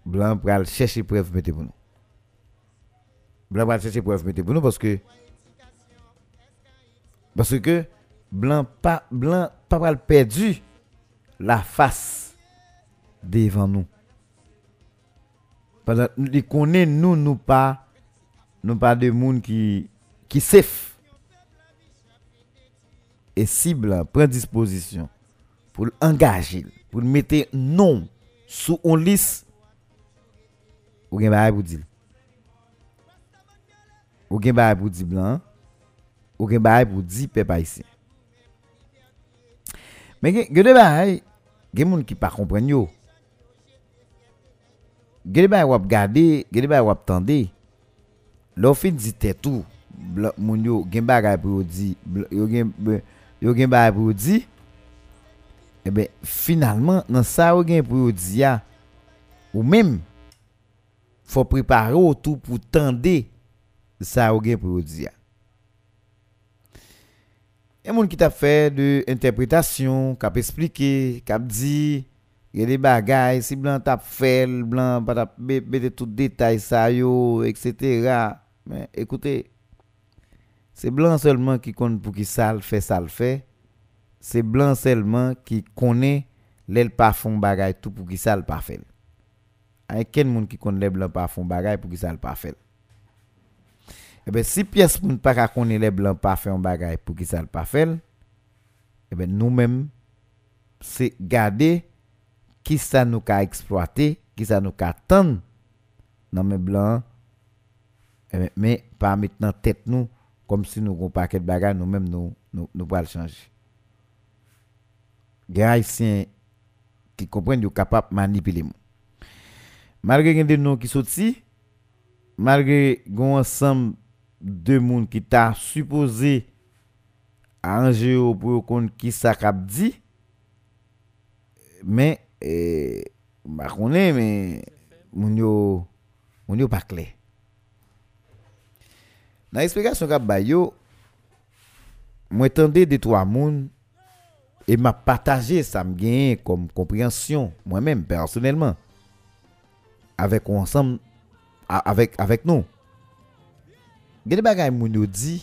[SPEAKER 4] blanc pral chercher preuve mettez pour nous. Blanc pral chercher preuve mettez pour nous parce que Parce que blanc pas blanc pas pral perdu la face devant nous. Parce qu'il connaît nous nous pas nous pas de monde qui qui safe. Et si blanc prend disposition pour l'engager, pour mettre nom sous on liste ou gen bail pour dire. Ou gen bail pour dire blanc ou gen baye pou di pep haïtien. Men gen, gen de baye, gen moun ki pa kompren yo. Gen de baye wap gade, gen de baye wap tende. Lò fin di tetou, moun yo gen baye pou di, yo gen, gen baye pou di, ebe finalman nan sa yo gen pou di ya, ou mèm, fò prepare ou tou pou tende sa yo gen pou di ya. Et moun qui t'a fait de interprétation, qui a expliqué, qui a dit il y a des bagailles, si blanc t'a fait, blanc pas t'a mettre tout détail ça yo, etc. Mais écoutez, c'est blanc seulement qui compte pour qui ça le fait, ça le fait. C'est blanc seulement qui connaît les pas font tout pour qui ça le pas fait. Avec quel monde qui connaît les blancs pas font pour qui ça le pas fait? Eh ben si pièce pour ne pas ka connaître les blancs pas fait un bagaille pour qui ça le pas fait, eh ben nous-mêmes c'est garder qui ça nous ka exploiter, qui ça nous ka attendre dans mes blancs eh ben, mais pas dans tête nous comme si nous avons paquet de nous-mêmes nous nous nous pas le changer. Les haïtiens qui comprennent sont capables de manipuler. Malgré a des noms qui ici, malgré a un ensemble de moun ki ta supose anje yo pou yo kon ki sa kap di, men, e, bakone, men, moun yo, moun yo pakle. Nan eksplikasyon kap bay yo, mwen tende de to a moun, e ma pataje sa m genye kom kompryansyon, mwen men, personelman, avek ou ansam, avek, avek nou, Gede bagay moun yo di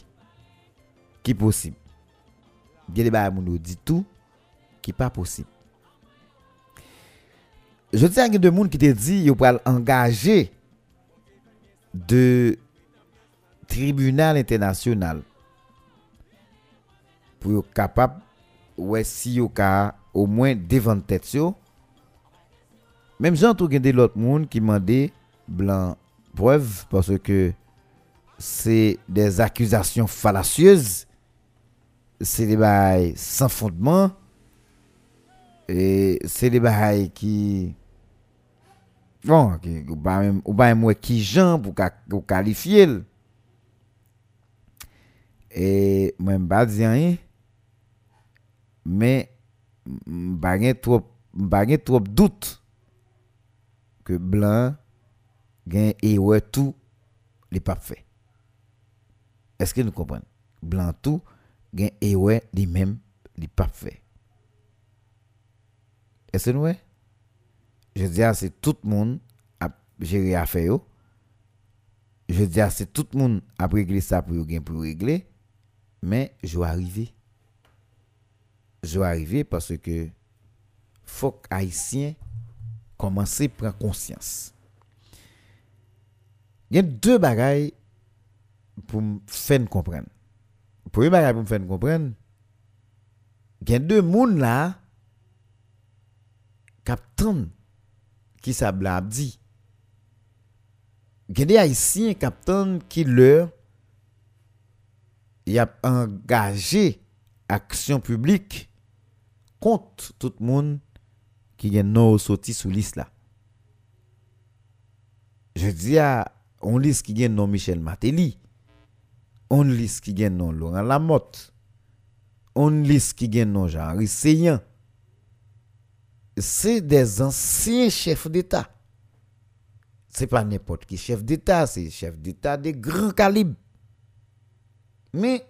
[SPEAKER 4] ki posib. Gede bagay moun yo di tou ki pa posib. Je ti an gen de moun ki te di yo pral engaje de tribunal internasyonal pou yo kapap wè si yo ka au mwen devan tèt yo. Mèm jan tou gen de lot moun ki mande blan preuve parce ke c'est des accusations fallacieuses, c'est des bails sans fondement, et c'est des bails qui... Bon, qui, ou pas même, ou pas même qui gens pour, pour qualifier. Et moi, je ne pas dire rien, mais je trop, trop doute que Blanc gagne et ouais tout les pas fait. Est-ce que nous comprenons? Blanc tout gen ouais les mêmes les pas fait est-ce que nous je dis à c'est tout le monde a géré affaire je dis c'est tout le monde a régler ça pour gen régler mais je vais arriver. Je vais arriver parce que faut que haïtien commencer à prendre conscience. Il y a deux bagailles pour me faire comprendre pour me faire comprendre il y a deux monde là qui ça bla dit il y a des haïtiens captain qui leur y a engagé action publique contre tout le monde qui est non sorti sous liste là. Je dis à on liste qui gagne non Michel Matéli, on liste qui gagne non Laurent Lamotte, on liste qui gagne non Jean-Henri Seyan. C'est des anciens chefs d'État. C'est pas n'importe qui chef d'État, c'est chef d'État de grand calibre. Mais,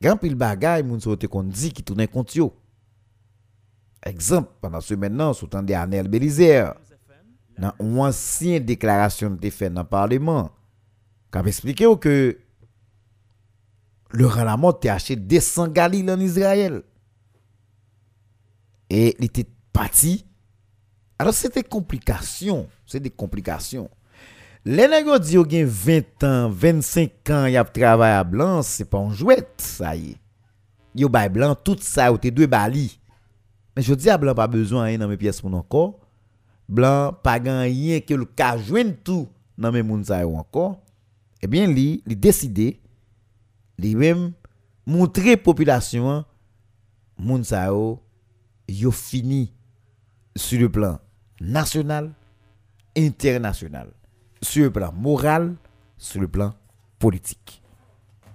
[SPEAKER 4] grand pile bagay, moun sote kon di qui tourne contre yo. Exemple, pendant ce maintenant, sous temps de Arnel Belizer, dans une ancienne déclaration de fait dans le Parlement, qui a expliqué que le Lamotte a acheté 200 Galil en Israël. Et il était parti. Alors, c'était complication. C'est des complications. Les nègres disent ont 20 ans, 25 ans, ils ont travaillé à blanc, c'est pas un jouet, ça y est. Yo bay blanc, tout ça, ou te deux bali. Mais je dis à blanc pas besoin rien dans mes pièces pour encore. Blanc pas rien que le cas joindre tout dans mes moun encore. Eh bien li, li décidé li même montrer population moun sa yo fini sur le plan national, international, sur le plan moral, sur le plan politique.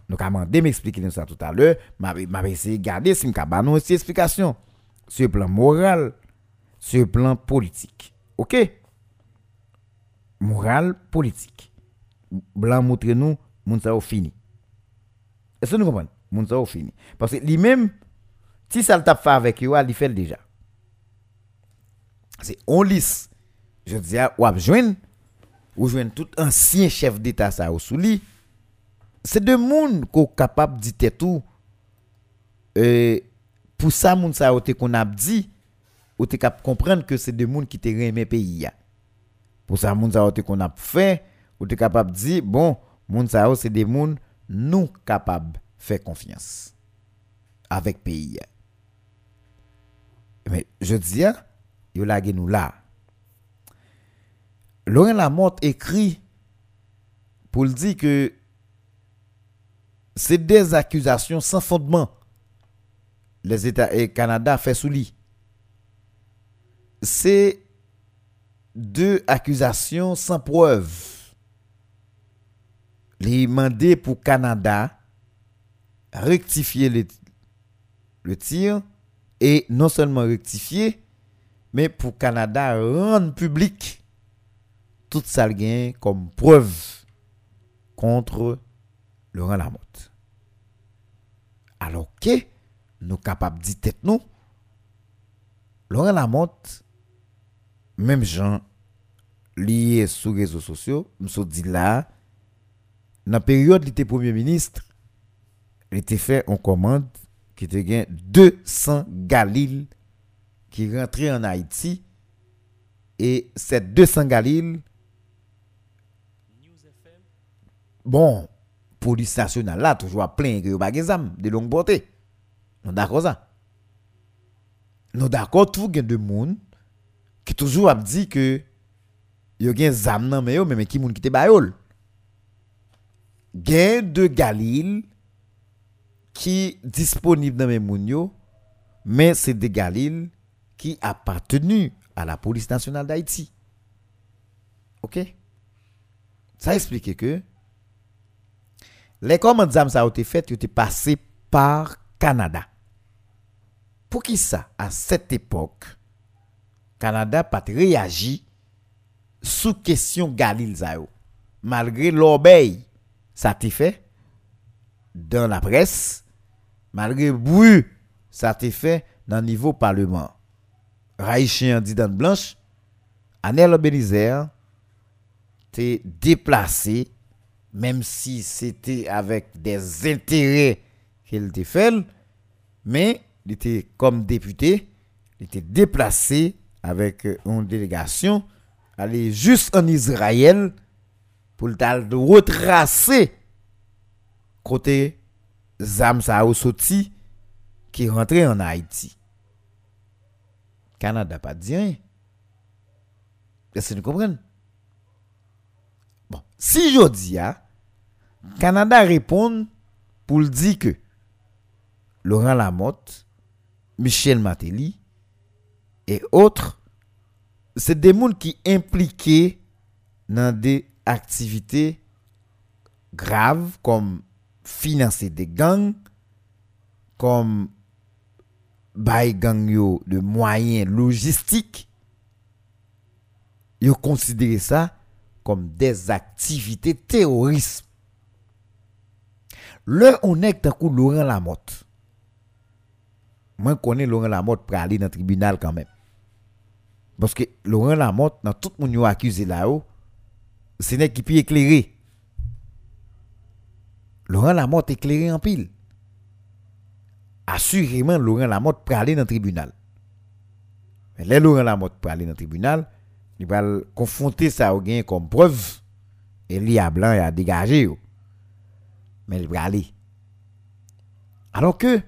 [SPEAKER 4] Nous avons demandé m'expliquer ça tout à l'heure. M'a m'a essayé de garder si nous aussi explication sur le plan moral, sur le plan politique. OK? Moral, politique. Blanc montre nous moun ça fini. Est-ce que nous comprenons? Moun fini. Parce que lui-même si ça le tape fait avec lui, il fait déjà. C'est on lisse. Je dis ou ap joindre ou joindre tout ancien chef d'état ça ou sous. C'est de monde qu'on capable de dire tout pour ça moun te qu'on a dit ou te cap comprendre que c'est de monde qui te remet pays. Pour ça moun te qu'on a fait ou te capable de dire bon moun ça c'est des monde nous capable faire confiance avec pays ya. Mais je dis, il a nous là. Laurent Lamotte écrit pour le dire que c'est des accusations sans fondement. Les États et Canada fait sous lui. C'est deux accusations sans preuve. li mandé pour Canada rectifier le, le, tir et non seulement rectifier, mais pour Canada rendre public tout ça gain comme preuve contre Laurent Lamotte. Alors que nous capables de dire nous, Laurent Lamotte, même gens liés sur les réseaux sociaux, nous dit là, dans la période où il était Premier ministre, il était fait en commande qui te gen 200 Galil qui rentraient en Haïti. Et ces 200 Galil bon police nationale là toujours plein pas de longue portée. Nous d'accord ça. Nous d'accord tout gen de monde qui toujours a dit que yo gen zam nan mais yo mais qui moun qui te bayol gen de Galil qui disponible dans mes mounio, mais c'est des Galil qui appartenu à la police nationale d'Haïti. OK? Ça explique que les commandes ça a été fait, ont été passé par Canada. Pour qui ça à cette époque Canada pas réagi sous question Galil Zao. Malgré l'obéi, ça été fait dans la presse, malgré bruit, ça été fait dans le niveau parlement. Raïchien dit dans blanche, Anel Belizer t'est déplacé, même si c'était avec des intérêts qu'il était fait, mais il était comme député, il était déplacé avec une délégation, aller juste en Israël pour le retracer côté zam sa sorti qui rentré en Haïti. Canada pas dit rien. Est-ce que vous comprenez? Bon, si je dis, Canada répond pour dire que Laurent Lamotte, Michel Matéli et autres, c'est des gens qui impliqués dans des activités graves comme financer des gangs comme bay gang de moyens logistiques yo considérer ça comme des activités terroristes. Le on est coup Laurent Lamotte moi connais Laurent Lamotte pour aller dans le tribunal quand même. Parce que Laurent Lamotte dans tout le monde accusé là-haut c'est n'est qui peut éclairer Laurent Lamotte éclairé en pile. Assurément, Laurent Lamotte peut aller dans le tribunal. Mais là, Laurent Lamotte peut aller dans le tribunal, il va confronter ça au gain comme preuve. Et lui a blanc et a dégagé. Mais il va aller. Alors que,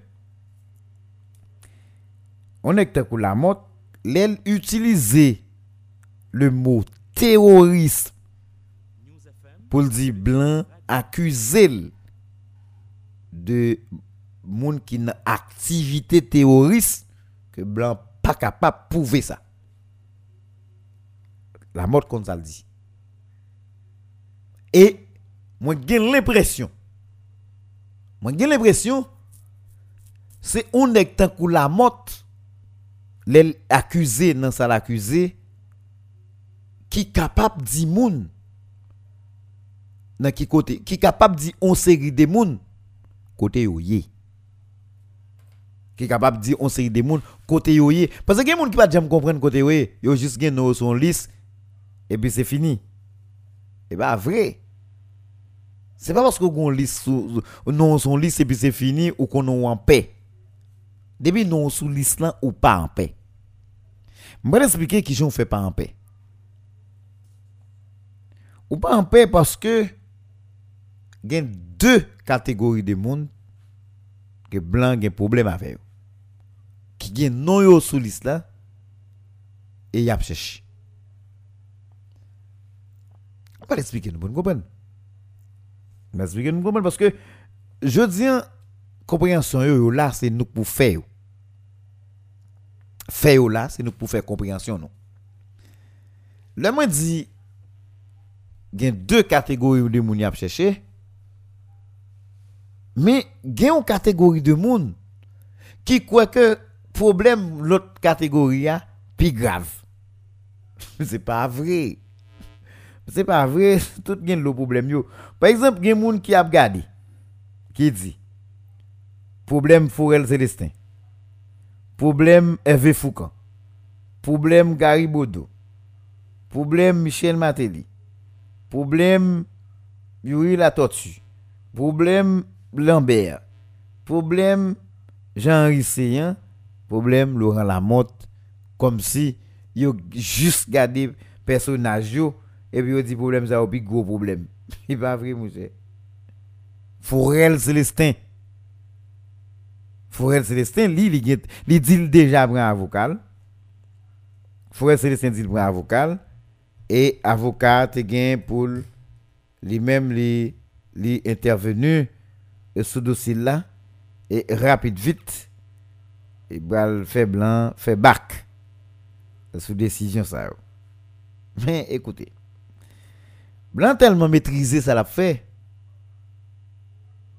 [SPEAKER 4] on est que Lamotte, l'aile utiliser le mot terroriste pour le dire blanc accusé de monde qui n'a activité terroriste que blanc pas capable de prouver ça. La mort ça le dit. Et moi j'ai l'impression Moi j'ai l'impression c'est on est tant que la mort les accusés dans ça l'accusé qui capable di moun dans qui côté qui capable di on série de moun côté yo yé qui capable di on série de moun côté yo yé parce que a moun qui pas jamais comprendre côté yo yé yo juste gen nou son liste et puis c'est fini. Et pas vrai c'est pas parce que on liste non son liste et puis c'est fini ou qu'on est en paix depuis non sous liste là ou pas en paix je vais expliquer qui j'en fait pas en paix ou pas en paix parce que il y a deux catégories de monde que blanc a problème avec qui gen non yo sous liste là et y a cherché on va l'expliquer nous comprendre on va expliquer nous comprendre parce que je dis compréhension yo, là c'est nous pour faire faire là c'est nous pour faire compréhension non le moi dit il y a deux catégories de moun y a cherché mais il y a une catégorie de monde qui croit que problème l'autre catégorie a plus grave. c'est pas vrai. C'est pas vrai, tout gen le problème yo. Par exemple, gen moun qui a regardé qui dit problème Forel Célestin. Problème Hervé Foucan. Problème Garibodo. Problème Michel Matéli. Problème Yuri La Tortue. Problème Lambert. Problème Jean-Henri. Problème Laurent Lamotte. Comme si yo juste gardé personnage yo et puis yo dit problème ça puis gros problème. Il pas vrai monsieur. Forel Célestin. Forel Célestin, lui, il dit déjà prend avocat. Forel Célestin dit prend avocat et avocat te gain pour lui-même li intervenu euh, sous dossier là et rapide vite. Et bral fait blanc fait bac sous décision ça. Mais écoutez blanc tellement maîtrisé ça l'a fait.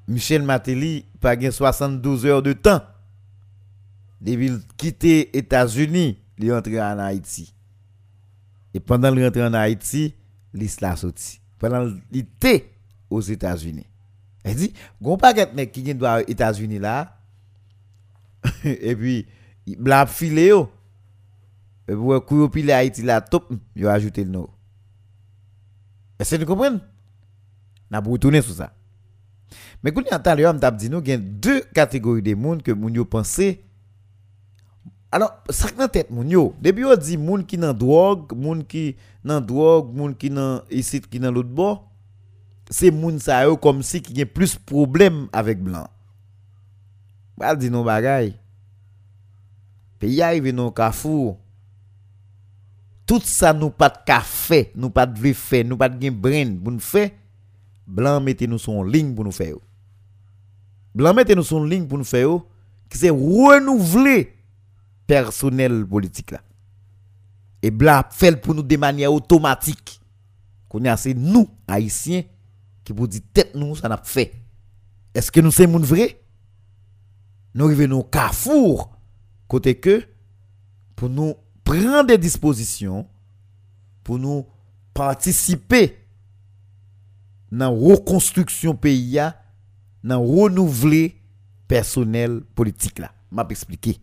[SPEAKER 4] Michel Matéli pas gain 72 heures de temps. Depuis quitter États-Unis il est en Haïti. Et pendant le rentré en Haïti l'islam sorti. Pendant était aux États-Unis elle dit gon paquet mec qui vient aux États-Unis là et puis bla filé et pile Haïti là top ajouté le nom. Est-ce que vous comprenez n'a sur ça. Mais quand on entend on t'a dit deux catégories de monde que moun yo pensé. Alors ça dans tête moun yo. Depuis on dit moun qui nan drogue moun qui nan drogue moun qui nan ici qui nan l'autre bord c'est moun sa comme si qui a plus problème avec blanc Bal di nou bagay. Pays arrive non carrefour. Tout ça nous pas de café nous pas de faire nous pas de gen brain pour nous faire blanc mettez nous son ligne pour nous faire blanc mettez nous son ligne pour nous faire qui c'est renouveler personnel politique là et blanc fait pour nous de manière automatique qu'on c'est nous haïtiens qui pour dire tête nous ça n'a fait. Est-ce que nous sommes moun vrai nous arrivons au carrefour. Côté que pour nous prendre des dispositions pour nous participer dans la reconstruction pays dans renouveler personnel politique là. M'a expliqué.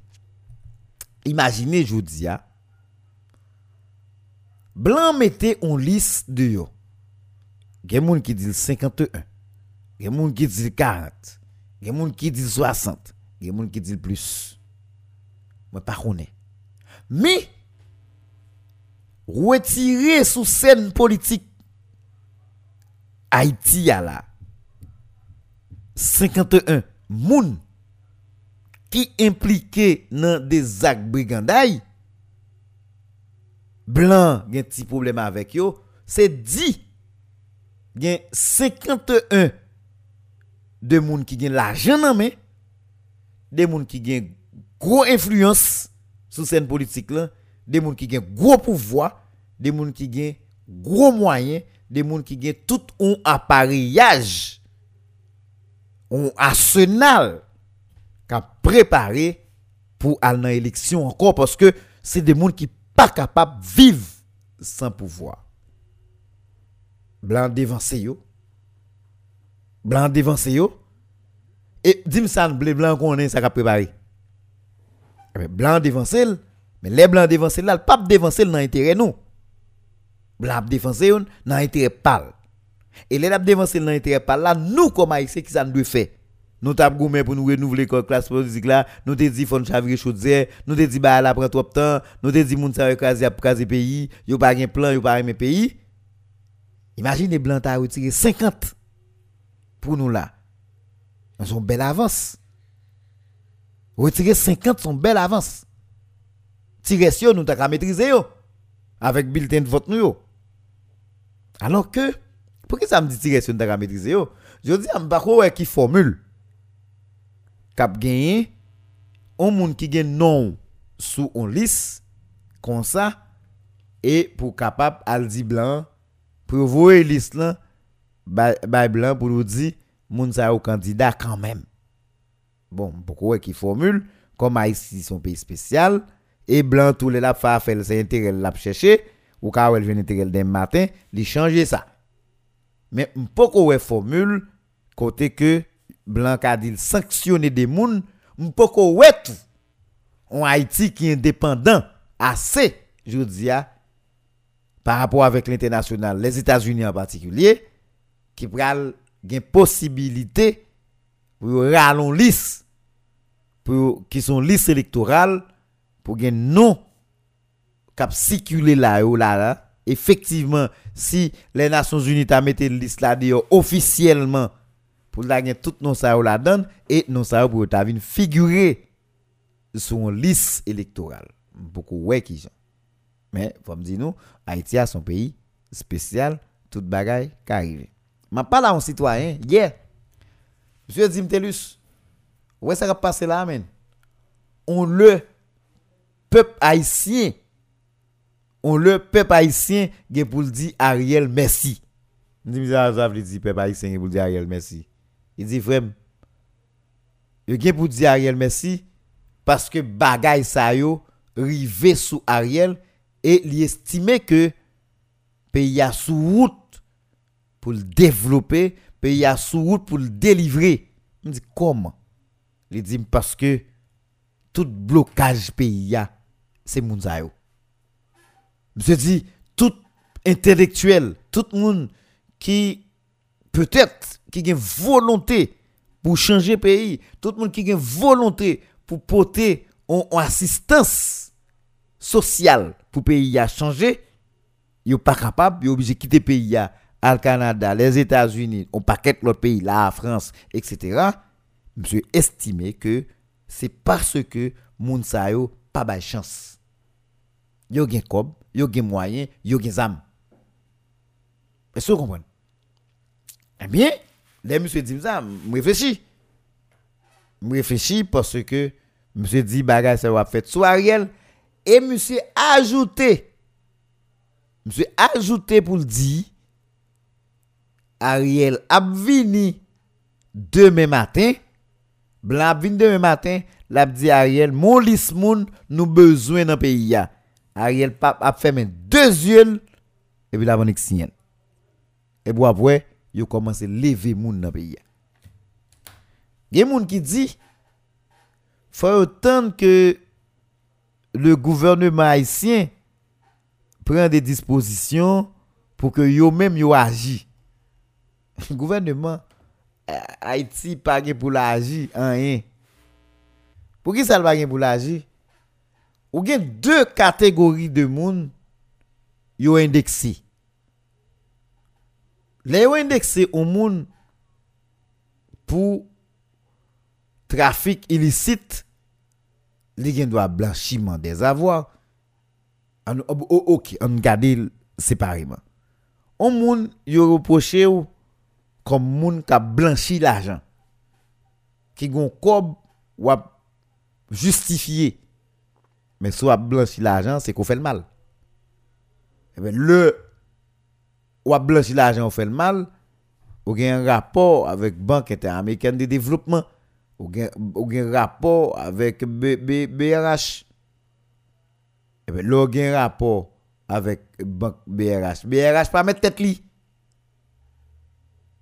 [SPEAKER 4] Imaginez je vous dis blanc mettait en liste de yo. Gen moun ki dil 51, gen moun ki dil 40, gen moun ki dil 60, gen moun ki dil plus. Mwen pa konen. Mi, wetire sou sen politik Haiti ya la. 51 moun ki implike nan de zak briganday, blan gen ti problema avek yo, se di gen 51 de moun ki gen l'argent nan men, de moun ki gen gros influence sous scène politique là, des moun qui gen gros pouvoir, des moun qui gen gros moyens, des moun qui gen tout un appareillage, un arsenal qu'a préparé pour aller dans l'élection encore parce que c'est des moun qui pas capable vivre sans pouvoir. blanc devanse yo. Blanc devanse yo. Et dim san blé blanc qu'on est ça qu'a préparé. Eh mais blanc devanse mais les blancs devanse là, le pape devanse dans intérêt nous. Blanc défense yon dans intérêt pâle. Et les lab devanse dans intérêt pâle là, nous comme haïtiens qui ça nous fait. Nous tap gourmet pour nous renouveler la classe politique là, nous te dit fon chavri chaudière, nous te dit bah la prend trop temps, nous te dit moun sa écraser écraser pays, yo pas gain plan, yo pas aimer pays. Imagine Blanc ta retiré 50 pour nous là. Ils ont belle avance. Retirer 50 sont belle avance. Tirer sur nous ta qu'à maîtriser yo avec bulletin de vote nous yo. Alors que pourquoi ça me dit tirer sur nous ta qu'à maîtriser yo? Je dis à Mbako qui formule Kap gagné on monde qui gagne non sous on liste comme ça et pour capable Aldi Blanc pour voir l'islam bay blanc pour nous dire moun sa au candidat quand même bon pourquoi qui formule comme Haïti son pays spécial et blanc tous les la fa faire c'est intérêt l'a chercher ou ka elle vient intérêt demain matin li changer ça mais pourquoi formule côté que blanc a dit sanctionner des moun pourquoi tout. En Haïti qui est indépendant assez je dis par rapport avec l'international les États-Unis en particulier qui pral gen possibilité pour ralon liste pour qui sont liste électorale pour gen non cap circuler là là, effectivement si les Nations Unies t'a mis liste là officiellement pour la gagner tout non ça la donne et non ça pour ta figurer sur une liste électorale. Beaucoup ouais qui mais faut me dire nous Haïti a son pays spécial toute bagaille qui arrive m'a parlé à un citoyen hier monsieur Dimtelus ouais ça va passer là amen on le peuple haïtien on le peuple haïtien pour le dire Ariel merci. Dit ça veut dire peuple haïtien pour dire Ariel merci. Il dit frère, il gen pour dire Ariel merci parce que bagay sa yo rivé sous Ariel et il estime que pays a sous route pour le développer, pays a sous route pour le délivrer. Il dit comment? Il dit parce que tout blocage pays a c'est moun sa yo. Monsieur dit tout intellectuel, tout monde qui peut-être qui a une volonté pour changer le pays, tout le monde qui a une volonté pour porter en, assistance sociale le pays à changer, il n'est pas capable, il est obligé de quitter le pays à le Canada, les États-Unis, on paquet l'autre pays, la France, etc. Monsieur estimé que c'est parce que moun sa yo pas de chance. Yo gen kob, yo gen moyen, yo gen zam. Est-ce que vous comprenez? Eh bien, les monsieur dit ça, je réfléchis. Je réfléchis parce que monsieur dit bagage ça va faire soit Ariel Et monsieur ajouté, monsieur ajouté pour le dire, Ariel Abvini demain matin, blanc Abvini demain matin, l'a dit Ariel, mon lismoun nous besoin dans pays. Ariel Pap a fait deux yeux, et puis la bonne signal. Et puis après, il a commencé à lever moun dans pays. Il y a moun qui dit, faut autant que le gouvernement haïtien prend des dispositions pour que yo même yo. Le gouvernement euh, Haïti pas pour l'agir rien. Pour qui ça pas pour l'agir? Ou deux catégories de monde yo indexé. Les ont indexé au monde pour trafic illicite, les gens doivent blanchiment des avoirs. ok, on regarde séparément. On monde yo reproché comme monde qui a blanchi l'argent. Qui gon ou justifié. Mais soit blanchi l'argent, c'est qu'on fait le mal. Le ou a blanchi l'argent, on fait le mal, ou gen un rapport avec Banque interaméricaine de développement, ou gen, ou gen rapport avec BRH. Eh bien, gen rapport avec BRH. BRH pas mettre tête li.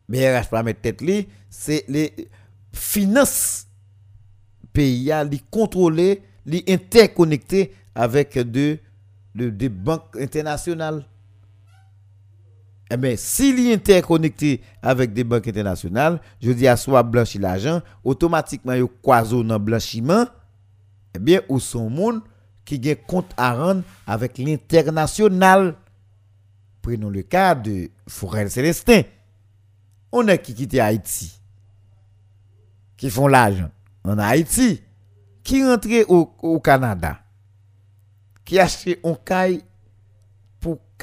[SPEAKER 4] BRH pas mettre tête li, c'est les finances pays li contrôler, li interconnecté avec de, de, des banques internationales. Eh bien, s'il est interconnecté avec des banques internationales, je dis à soit blanchi l'argent, automatiquement, il croise dans blanchiment, eh bien, ou son monde qui a compte à rendre avec l'international. Prenons le cas de Forel Célestin. On a qui quitté Haïti, qui font l'argent en Haïti, qui rentrent au, Canada, qui acheté un caille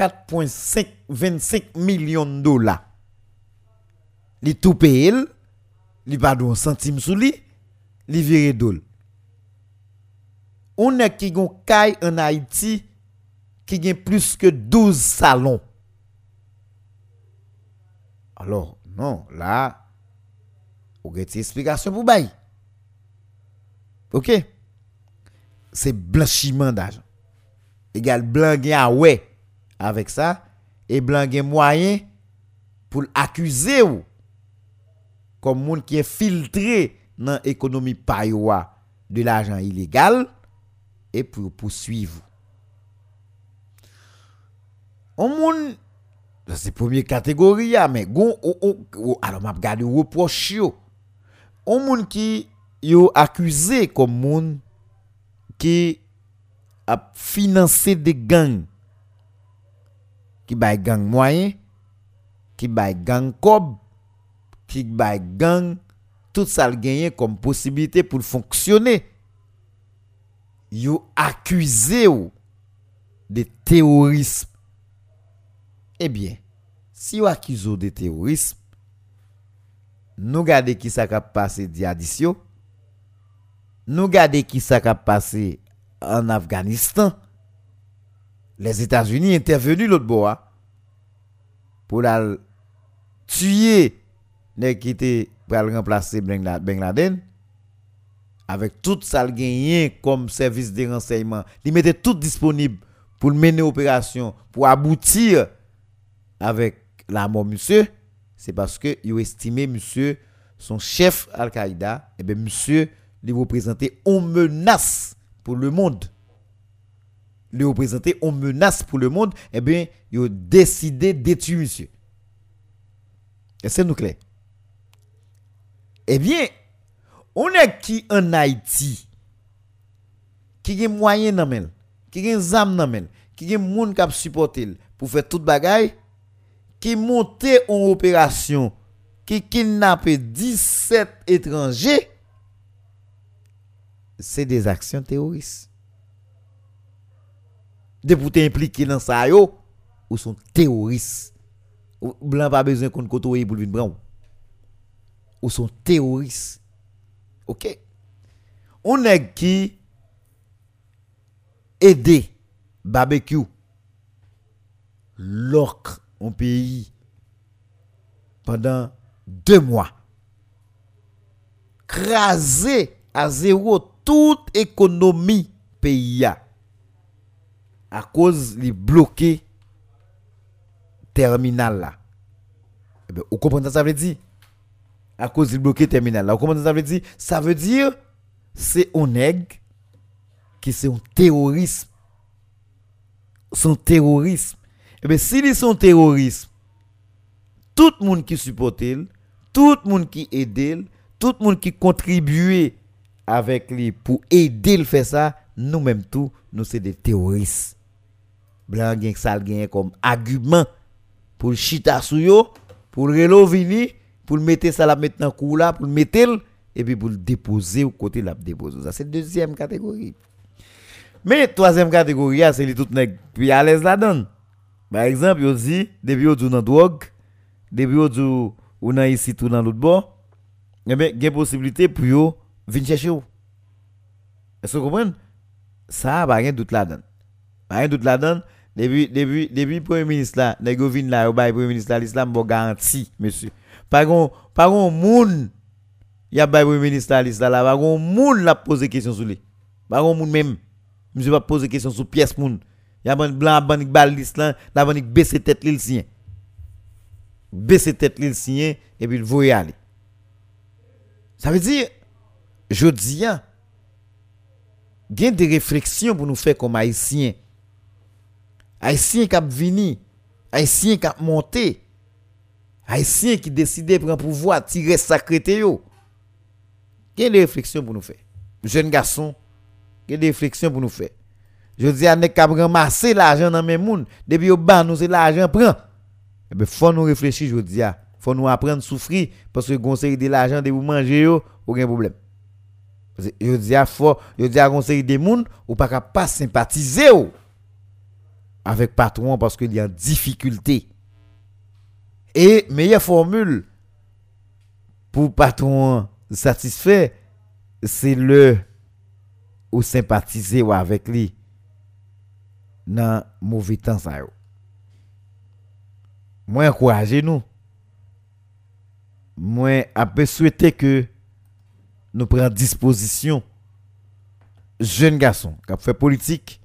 [SPEAKER 4] 4,25 millions de dollars. Li tout payé, li pas un centime sous li, li vire dol. On a qui gon caille en Haïti qui gagne plus que 12 salons. Alors, non, là, on a une explication pour bail. OK? C'est blanchiment d'argent. Égal blanc ah ouais Avèk sa, e blan gen mwayen pou l'akuze ou kom moun ki e filtre nan ekonomi paywa de l'ajan ilegal e pou pousuiv ou. On moun, se premier kategori ya, men goun, alon map gade ou reproche yo. On moun ki yo akuse kom moun ki ap finanse de gang ki bay gang moyen, ki bay gang kob, ki bay gang tout ça gagné comme possibilité pour fonctionner. Yo accusé ou de terrorisme. Eh bien, si yo accusé de terrorisme, nous gardons qui ça cap passé d'addition. Nous gardons qui ça cap passé en Afghanistan. Les États-Unis intervenus l'autre bois pour la tuer les qui pour remplacer Ben La- Laden avec tout ça le gagné comme service de renseignement. Il mettait tout disponible pour mener opération pour aboutir avec la mort monsieur. C'est parce que il estimé monsieur son chef Al-Qaïda et bien monsieur lui représentait une menace pour le monde lui représentait une menace pour le monde et bien il a décidé de tuer monsieur. Est-ce que nous clair eh bien on est qui en Haïti qui a moyen dans men, qui a zam dans qui a moun k'ap supporter pour faire toute bagaille qui monte en opération qui kidnappe 17 étrangers c'est des actions terroristes de pour t'impliquer dans ça yo. Ou sont terroristes blanc pas besoin qu'on côtoyer pour venir prendre ou sont terroristes OK? On est qui aider barbecue l'orc en pays pendant deux mois. Craser à zéro toute économie pays à cause li bloqué terminal là. Eh bien, vous comprenez ça, ça veut dire? À cause du bloqué terminal là. Vous comprenez ça, ça veut dire? Ça veut dire c'est un nègre qui c'est un terrorisme. Son terrorisme. Eh bien s'ils sont terrorisme tout le monde qui supporte tout le monde qui aide tout le monde qui contribue avec lui pour aider le faire ça nous-mêmes tout nous c'est des terroristes blanc gen sal gen comme argument pour chita sou yo pour relo vini pour le mettre ça la maintenant coup là pour mettre et puis pour le déposer au côté la déposer ça c'est deuxième catégorie. Mais troisième catégorie ah, c'est les tout nèg puis à l'aise là-dedans. Par exemple yo dit depuis yo dans drogue depuis yo dit ou nan ici tout dans l'autre bord eh bien gen possibilité pour yo venir chercher ou est-ce que vous comprenez? Ça pas rien doute là-dedans. Pas rien doute là-dedans Depuis, depuis, depuis Premier ministre là, nèg yo vinn là, yo bay Premier ministre là, l'islam bon garanti, monsieur. Pas gon, pas gon moun, y a bay Premier ministre là, l'islam là, pas gon moun la poser question sur lui. Pas gon moun même. Monsieur pas poser question sur pièce moun. Y a ban blanc, ban bal l'islam, la ban baisser tête l'il sien. Baisser tête l'il sien, et puis il voyait aller. Ça veut dire, je dis, hein, gen des réflexions pour nous faire comme haïtiens. Haïtiens qui vini, haïtiens qui monté, haïtiens qui décidé de prendre pouvoir, tirer sacré yo. Gen des réflexions pour nous faire? Jeunes garçons, gen des réflexions pour nous faire? Je dis à nek k'ap ramasser l'argent dans mes moun, depuis ban nous c'est l'argent prend. Eh ben faut nous réfléchir je dis faut nous apprendre à souffrir parce que conseil de l'argent de vous manger aucun problème. Je dis à faut, je dis à conseil des moun ou pas pas sympathiser avec patron parce qu'il y a difficulté. Et meilleure formule pour patron satisfait, c'est le ou sympathiser ou avec lui dans mauvais temps. Moi encourager nous. Moi a souhaiter que nous prenions disposition jeunes garçons qui fait politique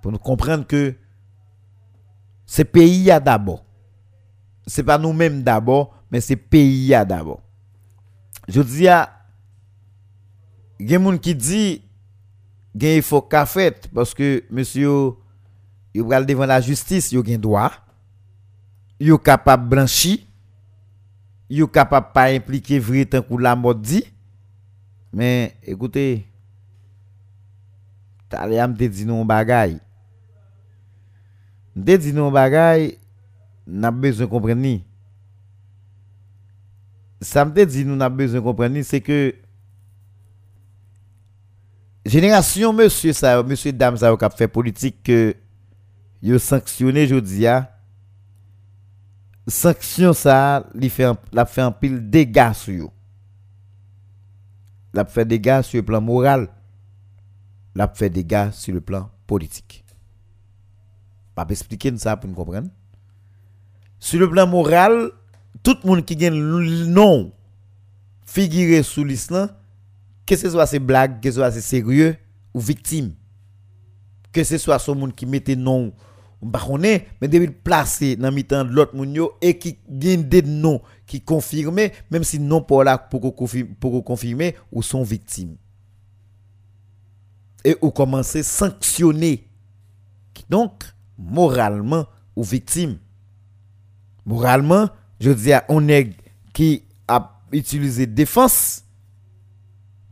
[SPEAKER 4] pour nous comprendre que c'est pays d'abord. C'est pas nous-mêmes d'abord, mais c'est pays d'abord. Je dis à il y a des gens qui dit il faut qu'a fait parce que monsieur il va devant la justice, il a droit. Il est capable de blanchir. Il est capable de pas impliquer vrai tant que la mort dit. Mais écoutez, t'allais me dit non bagay. Me dit non bagay, n'a besoin de comprendre. Ça me dit nous n'a besoin de comprendre c'est que génération monsieur ça monsieur dame ça qui fait politique que yo sanctionné jodi a sanction ça fait la fait un pile dégâts sur yo l'a fait dégâts sur le plan moral l'a fait dégâts sur le plan politique pas expliquer ça pour nous comprendre. Sur le plan moral tout le monde qui gagne non figurer sous l'islam que ce soit ces blagues que ce soit ces sérieux ou victime que ce soit ce monde qui mettait non pas mais depuis placé dans mi de l'autre monde et qui gagne des noms qui confirment même si non pas là pour confirmer pour ou sont victimes. Et ou commencer sanctionner. Donc moralement ou victime. Moralement je dis à est qui a utilisé défense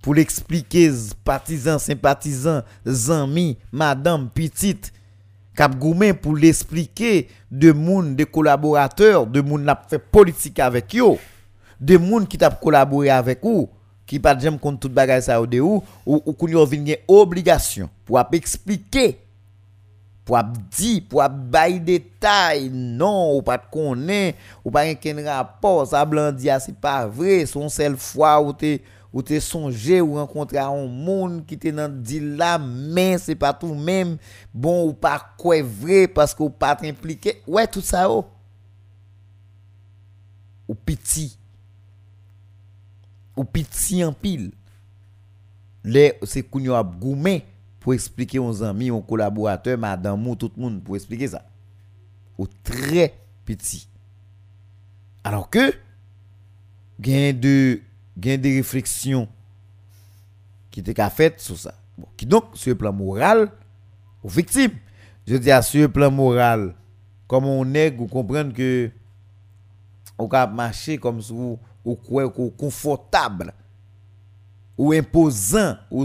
[SPEAKER 4] pour l'expliquer partisans sympathisants amis madame petite cap pour l'expliquer de moun de collaborateurs de moun n'a fait politique avec yo de moun qui t'a collaboré avec vous qui pas jamais contre toute bagaille ça ou de ou ou, ou qu'on obligation pour expliquer pour dire, pour bailler détail, non, ou pas de connaître, ou pas un rapport, ça blandia, c'est pas vrai, son seule fois ou t'es ou t'es songé ou rencontré un monde qui était dans deal là mais c'est pas tout même bon ou pas quoi vrai parce que ou pas impliqué ouais tout ça oh ou petit ou petit en pile les c'est qu'on a gourmet pour expliquer aux amis aux collaborateurs madame ou tout le monde pour expliquer ça ou très petit alors que gain de gain des réflexions qui étaient faites sur ça. qui donc, sur le plan moral, aux victimes. Je dis à sur le plan moral, comme on est, vous comprenez que on peut marcher comme si ou, ou confortable, ou imposant, ou,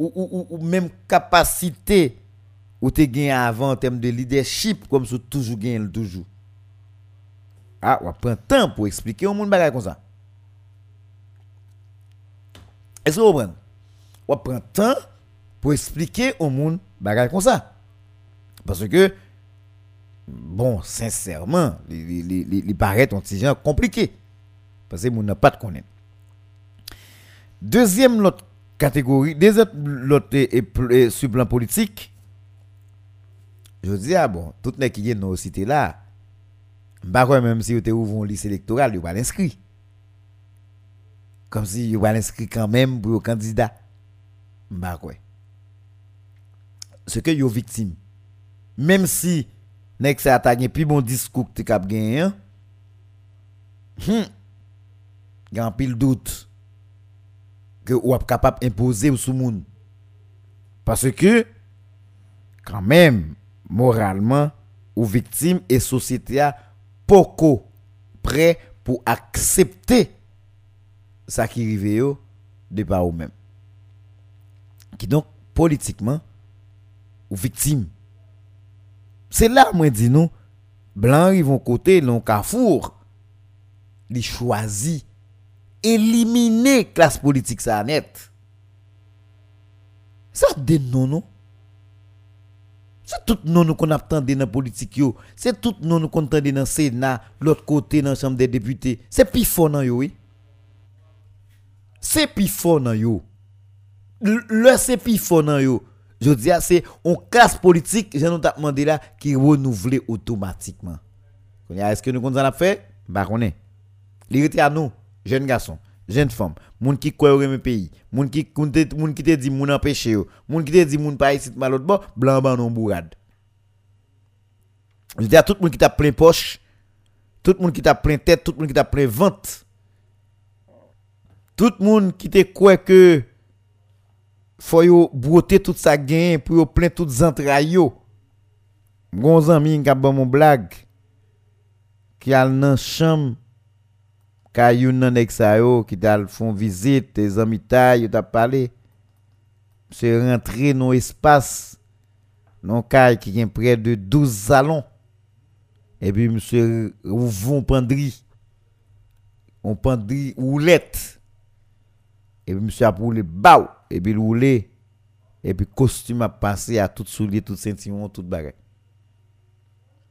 [SPEAKER 4] ou, même capacité ou te gagné avant en termes de leadership, comme si toujours gagné toujours. Ah, on prend temps pour expliquer au monde comme ça. Est-ce que vous comprenez? On prend temps pour expliquer au monde bagage comme ça. Parce que, bon, sincèrement, il paraît un petit compliqué. Parce que monde n'a pas de connaître. Deuxième l'autre catégorie, deuxième l'autre sur le plan politique, Je dis, ah bon, tout les qui viennent dans là, bah quoi, même si vous êtes ouvert un lycée électoral, vous pas l'inscrit. Comme si vous pas l'inscrit quand même pour le candidat. Bah quoi. Ce que vous victime. Même si, nek ça a plus bon discours que tu as gagné, hein, hmm, il y doute que ou êtes capable imposer sous monde parce que quand même moralement ou victime et société a beaucoup prêt pour accepter ça qui arrive de par ou même qui donc politiquement ou victime. C'est là moi dis nous blanc, ils vont côté non carrefour ils choisissent éliminer classe politique ça net. Ça des non. C'est tout non qu'on attend dans la politique. C'est tout non qu'on attend dans le Sénat, l'autre côté dans la Chambre des députés. C'est plus fort yo oui. C'est plus fort yo. Le c'est plus fort dans yo. Je dis c'est on classe politique, j'ai nous demandé là qui renouveler automatiquement. Est-ce que nous qu'on a fait? Bah à nous jeune garçon, jeune femme, moun qui croit au pays, moun qui moun qui te dit moun empêché moun qui te dit moun pas ici mal bon, blanc ban non bourade. Je dis à tout le monde qui t'a plein poche, tout le monde qui t'a plein tête, tout le monde qui t'a plein ventre. Tout le monde qui te croit que faut broter toute sa gain pour plein toutes entrailles yo. Gon ami qui a bon mon blague qui a dans chambre Ka yon nan ek sa yo qui t'a font visite, tes amis taille, t'a parlé. C'est rentré dans espace non kay qui a près de 12 salons. Et puis monsieur ouvre un pendri. On pendri roulette. Et puis monsieur a roulé baou et puis roulé et puis costume a passé à tout soulier, tout ceinture, tout bagage.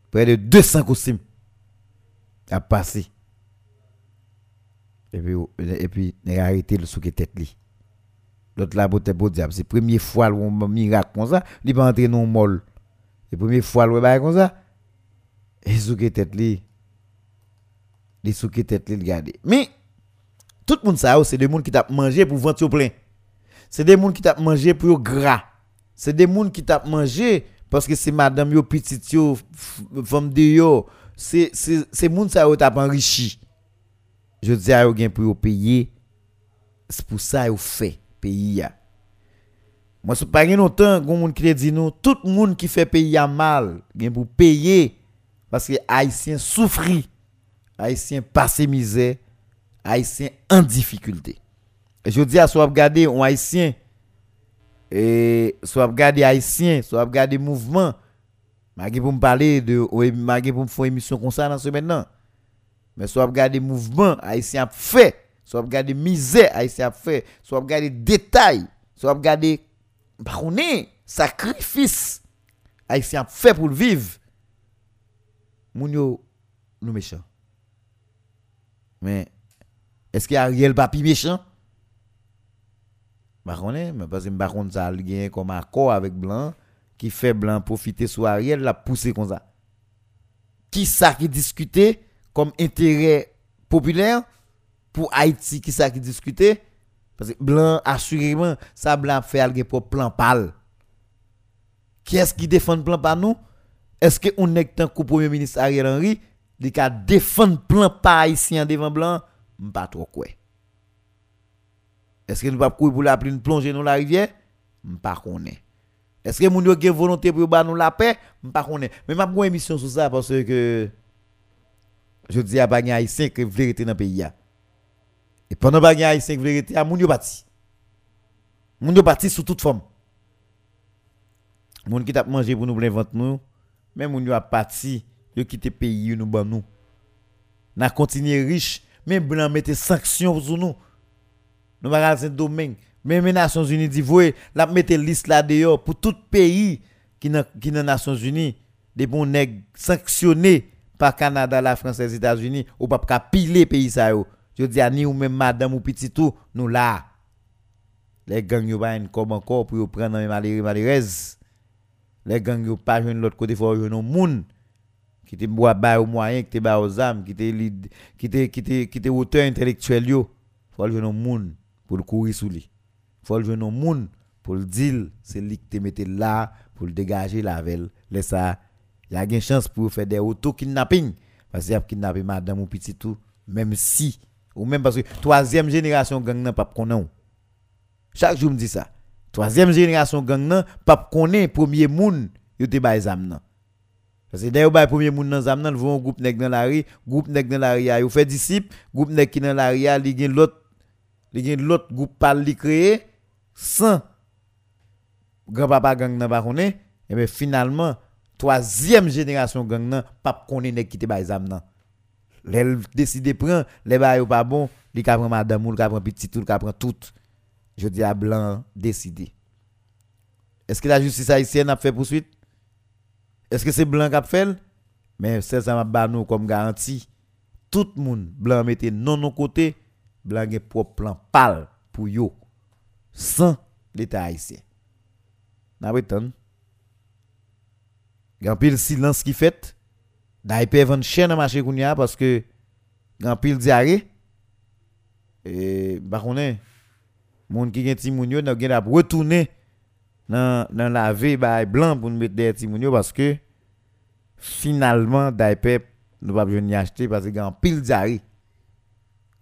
[SPEAKER 4] Près de 200 costumes a passé. Et puis, et puis, arrêté le sous tête. L'autre là, botte beau diable. C'est première fois on miracle comme ça, il pas entrer dans le mol. C'est première fois où on comme ça. Et sous tête li. Les sous tête li. Mais, tout le monde ça, c'est des gens qui tapent manger pour vendre plein. C'est des gens qui tapent manger pour gras. C'est des gens qui tapent manger parce que c'est madame yo petite yo femme de yo. C'est c'est c'est gens ça tap enrichi je dis à eux pour payer. C'est pour ça qu'ils fait pays moi c'est pas longtemps monde qui dit nous tout le monde qui fait pays à mal gen pour payer. Parce que haïtien souffre haïtien passe misère. Haïtien en difficulté. Je dis à soit regarder un haïtien et soit regarder haïtien soit regarder mouvement. Magé pour me parler de magé pour me faire émission comme ça dans ce maintenant mais soit regarder mouvement haïtien fait, soit regarder misère haïtien fait, soit regarder détails, soit regarder bah sacrifice haïtien fait pour vivre. Moun yo nous méchants. Mais est-ce qu'il y a Ariel papi méchant? Bah mais parce que bah ça a comme accord avec blanc qui fait blanc profiter sur Ariel la pousser comme ça. Qui ça qui discutait? Comme intérêt populaire pour Haïti qui ça qui parce que blanc assurément ça blanc fait algue pour plan pâle. Qui est-ce qui défend plan par nous? Est-ce que on est tant que premier ministre Ariel Henry qui a défendre plan pas haïtien devant blanc? Pas trop quoi. Est-ce que nous pas courir pour la une plongée dans la rivière? Pas est-ce que moun yo gen volonté pour ba nous la paix? Pas connaît. Mais m'a une émission sur ça parce que je dis à bagay haïtien que vérité dans le pays et pendant bagay haïtien que vérité a moun yo bâti. Moun yo bâti sous toute forme. Moun qui t'a mangé pour nous plein nous mais moun yo a parti pays nous ban nous. N'a continué riche même blanc mettre sanctions sur nous. Nous pas un domaine même les Nations Unies dit la mettre liste là dehors pour tout pays qui dans qui dans Nations Unies des bons sanctionnés par Canada, la France, les États-Unis, ou pas qu'à piler pays ça yo. Je dis à ni ou même madame ou petit tout, nous là. Les gangs yo pas comme encore pour prendre dans malheureux. Les gangs yo pas joindre l'autre côté faut un monde qui te boit ba au moyen qui te ba aux âmes qui te qui te qui te qui te auteur intellectuel yo faut un monde pour le courir sous lui faut un monde pour le dire c'est lui qui te mette là pour le dégager la velle laisse ça il a une chance pour faire des auto kidnapping parce qu'il a kidnappé madame ou petit tout même si ou même parce que troisième génération gang nan pas chaque jour me dit ça. Troisième génération gang nan pas connaît premier moun yo te bay zam parce que d'ailleurs bay premier moun nan vont groupe dans la rue groupe dans la rue yo fait disciple groupe dans la rue li gen l'autre l'autre groupe créé sans grand-papa gang nan pas et bien finalement troisième génération gang nan pas connaît nèg qui te bay zam nan L'elle décide prendre les bails pas bon, li ka prend madame ou li ka prend petit ou li ka prend tout. Je dis à blanc décider. Est-ce que la justice haïtienne a fait poursuite? Est-ce que c'est blanc qui a fait? Mais c'est ça m'a ba nous comme garantie. Tout le monde blanc mettez non non côté, blanc gen propre plan pal pour yo sans l'état haïtien. N'a Gan pile silence qui fait. Da peut vendre cher dans marché kounya parce que gan pile diarrhée et ba konnen moun qui gen ti moun yo n'a gen ap retourner dans dans la vie ba blanc pour mettre des ti moun yo parce que finalement da peut nous pas besoin acheter parce que gan pile diarrhée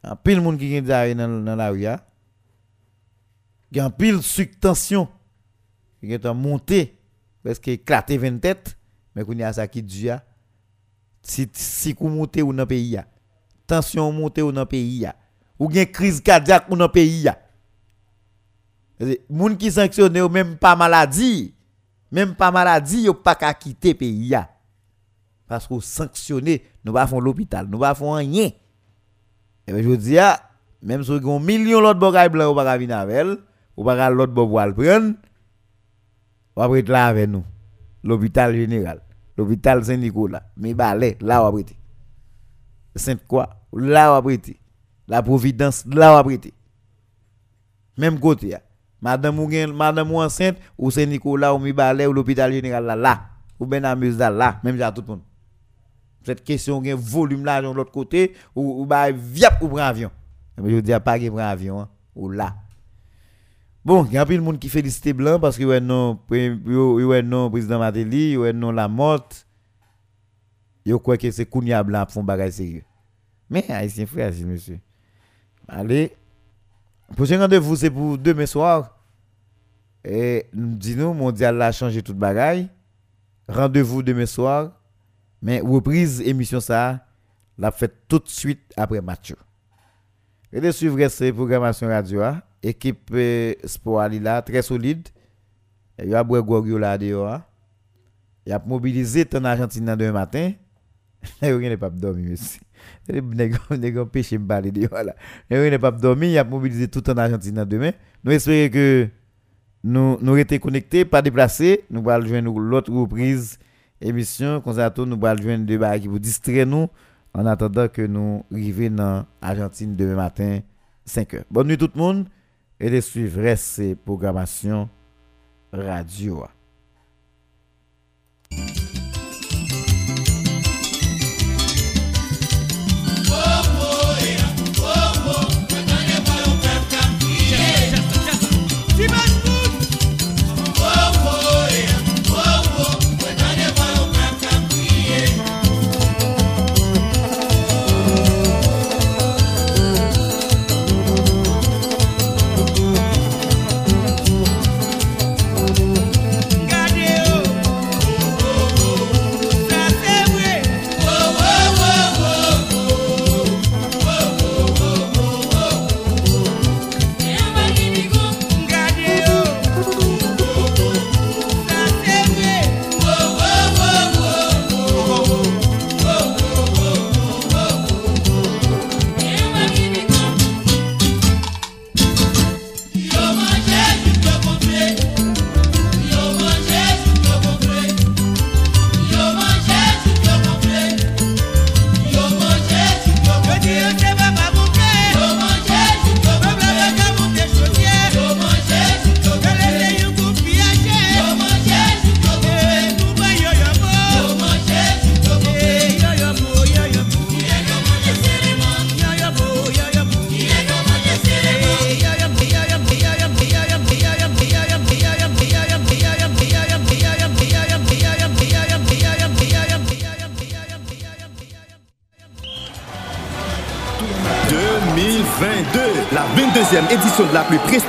[SPEAKER 4] en pile moun qui gen diarrhée dans dans la rue gan pile sucre tension qui est monté parce que éclaté 20 têtes mais kounya ça qui ya. Si si kou monte ou dans pays tension monte ou dans pays ou gen crise cardiaque ou dans pays moun qui sanctionne ou même pas maladie même pas maladie yo pas qu'à quitter pays parce que sanctionné nous pas l'hôpital nous pas font rien. Et ben je dis même si on million l'autre bagay blanc ou pas venir avec ou pas l'autre bo le prendre ou après là avec nous. L'hôpital général l'hôpital Saint-Nicolas, mais balai, là ou prêté. Sainte-Croix, là ou prêté. La Providence, là ou prêté. Même côté, ya. madame ou madame ou enceinte, ou Saint-Nicolas, ou mi balai, ou l'hôpital général là, là. Ou ben amuse là, même j'ai tout le monde. Cette question gen volume là de l'autre côté, ou, ou bah, viap, ou prend avion. Mais je dis pas qu'il prend avion, hein, ou là. Bon, il y a plein de monde qui félicite Blanc parce que ouais non ouais non président Mateli, ouais non la mort. Yo croit que c'est Kounia Blanc qui font bagage sérieux. Mais haïtien frère, si monsieur. Allez. Prochain rendez-vous c'est pour demain soir. Et nous disons mondial a changé toute bagaille. Rendez-vous demain soir. Mais reprise émission ça la fait tout de suite après match. Et de suivre ces programmations radio hein équipe sport là très solide. Il y a boire Gorgio là dehors il a mobilisé ton Argentine demain matin. Il n'est pas dormi les nèg pêcher me parler dehors là il n'est pas dormi il a mobilisé tout en Argentine demain. Nous espérons que nous nous été connectés pas déplacés nous allons joindre l'autre reprise émission. Comme ça nous allons joindre deux bails qui vous distraire nous en attendant que nous arrivions dans Argentine demain matin 5 heures. Bonne nuit tout le monde et de suivre ces programmations radio.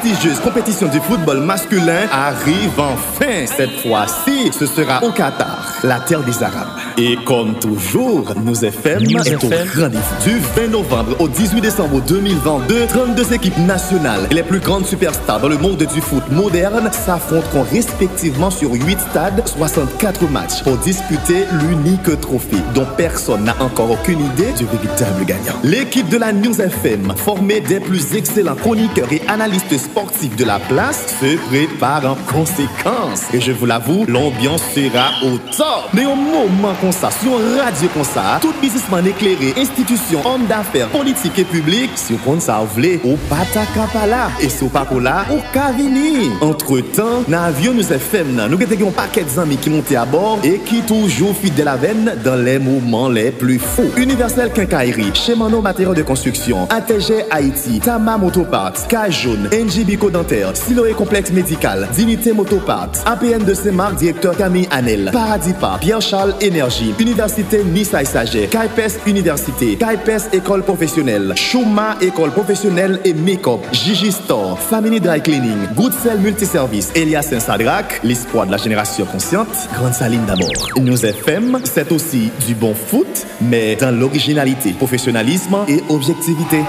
[SPEAKER 6] Prestigieuse compétition du football masculin arrive enfin. Cette fois-ci, ce sera au Qatar, la terre des Arabes. Et comme toujours, nous FM est au rendez-vous. Du 20 novembre au 18 décembre 2022, 32 équipes nationales et les plus grandes superstars dans le monde du foot moderne s'affronteront respectivement sur 8 stades, 64 matchs pour disputer l'unique trophée dont personne n'a encore aucune idée du véritable gagnant. L'équipe de la News FM, formée des plus excellents chroniqueurs et analystes sportifs de la place, se prépare en conséquence. Et je vous l'avoue, l'ambiance sera au top. Mais au moment comme ça, sur radio comme ça, tout businessman éclairé, institution, homme d'affaires, politique et public, si vous compte ça, vous voulez, au patakapala. Et si vous pas là, au Cavini. Entre temps, dans l'avion News FM, nous avons un paquet d'amis qui montent à bord et qui toujours fidèles à la veine dans les moments les plus fous. Universel Quincaillerie, chez Mano Matériaux de Construction, ATG Haïti, Tama Motoparts, Sky Jaune, NJ Bico Dentaire, Siloé Complexe Médical, Dignité Motoparts, APN de Saint-Marc, directeur Camille Anel, Paradis Pierre-Charles Université Nissa Saget, KPS Université, KPS École Professionnelle, Chouma École Professionnelle et Makeup, Gigi Store, Family Dry Cleaning, Good Cell Multiservice, Elias Saint-Sadrac, l'espoir de la génération consciente, Grande Saline d'abord. Nous FM, c'est aussi du bon foot, mais dans l'originalité, professionnalisme et objectivité.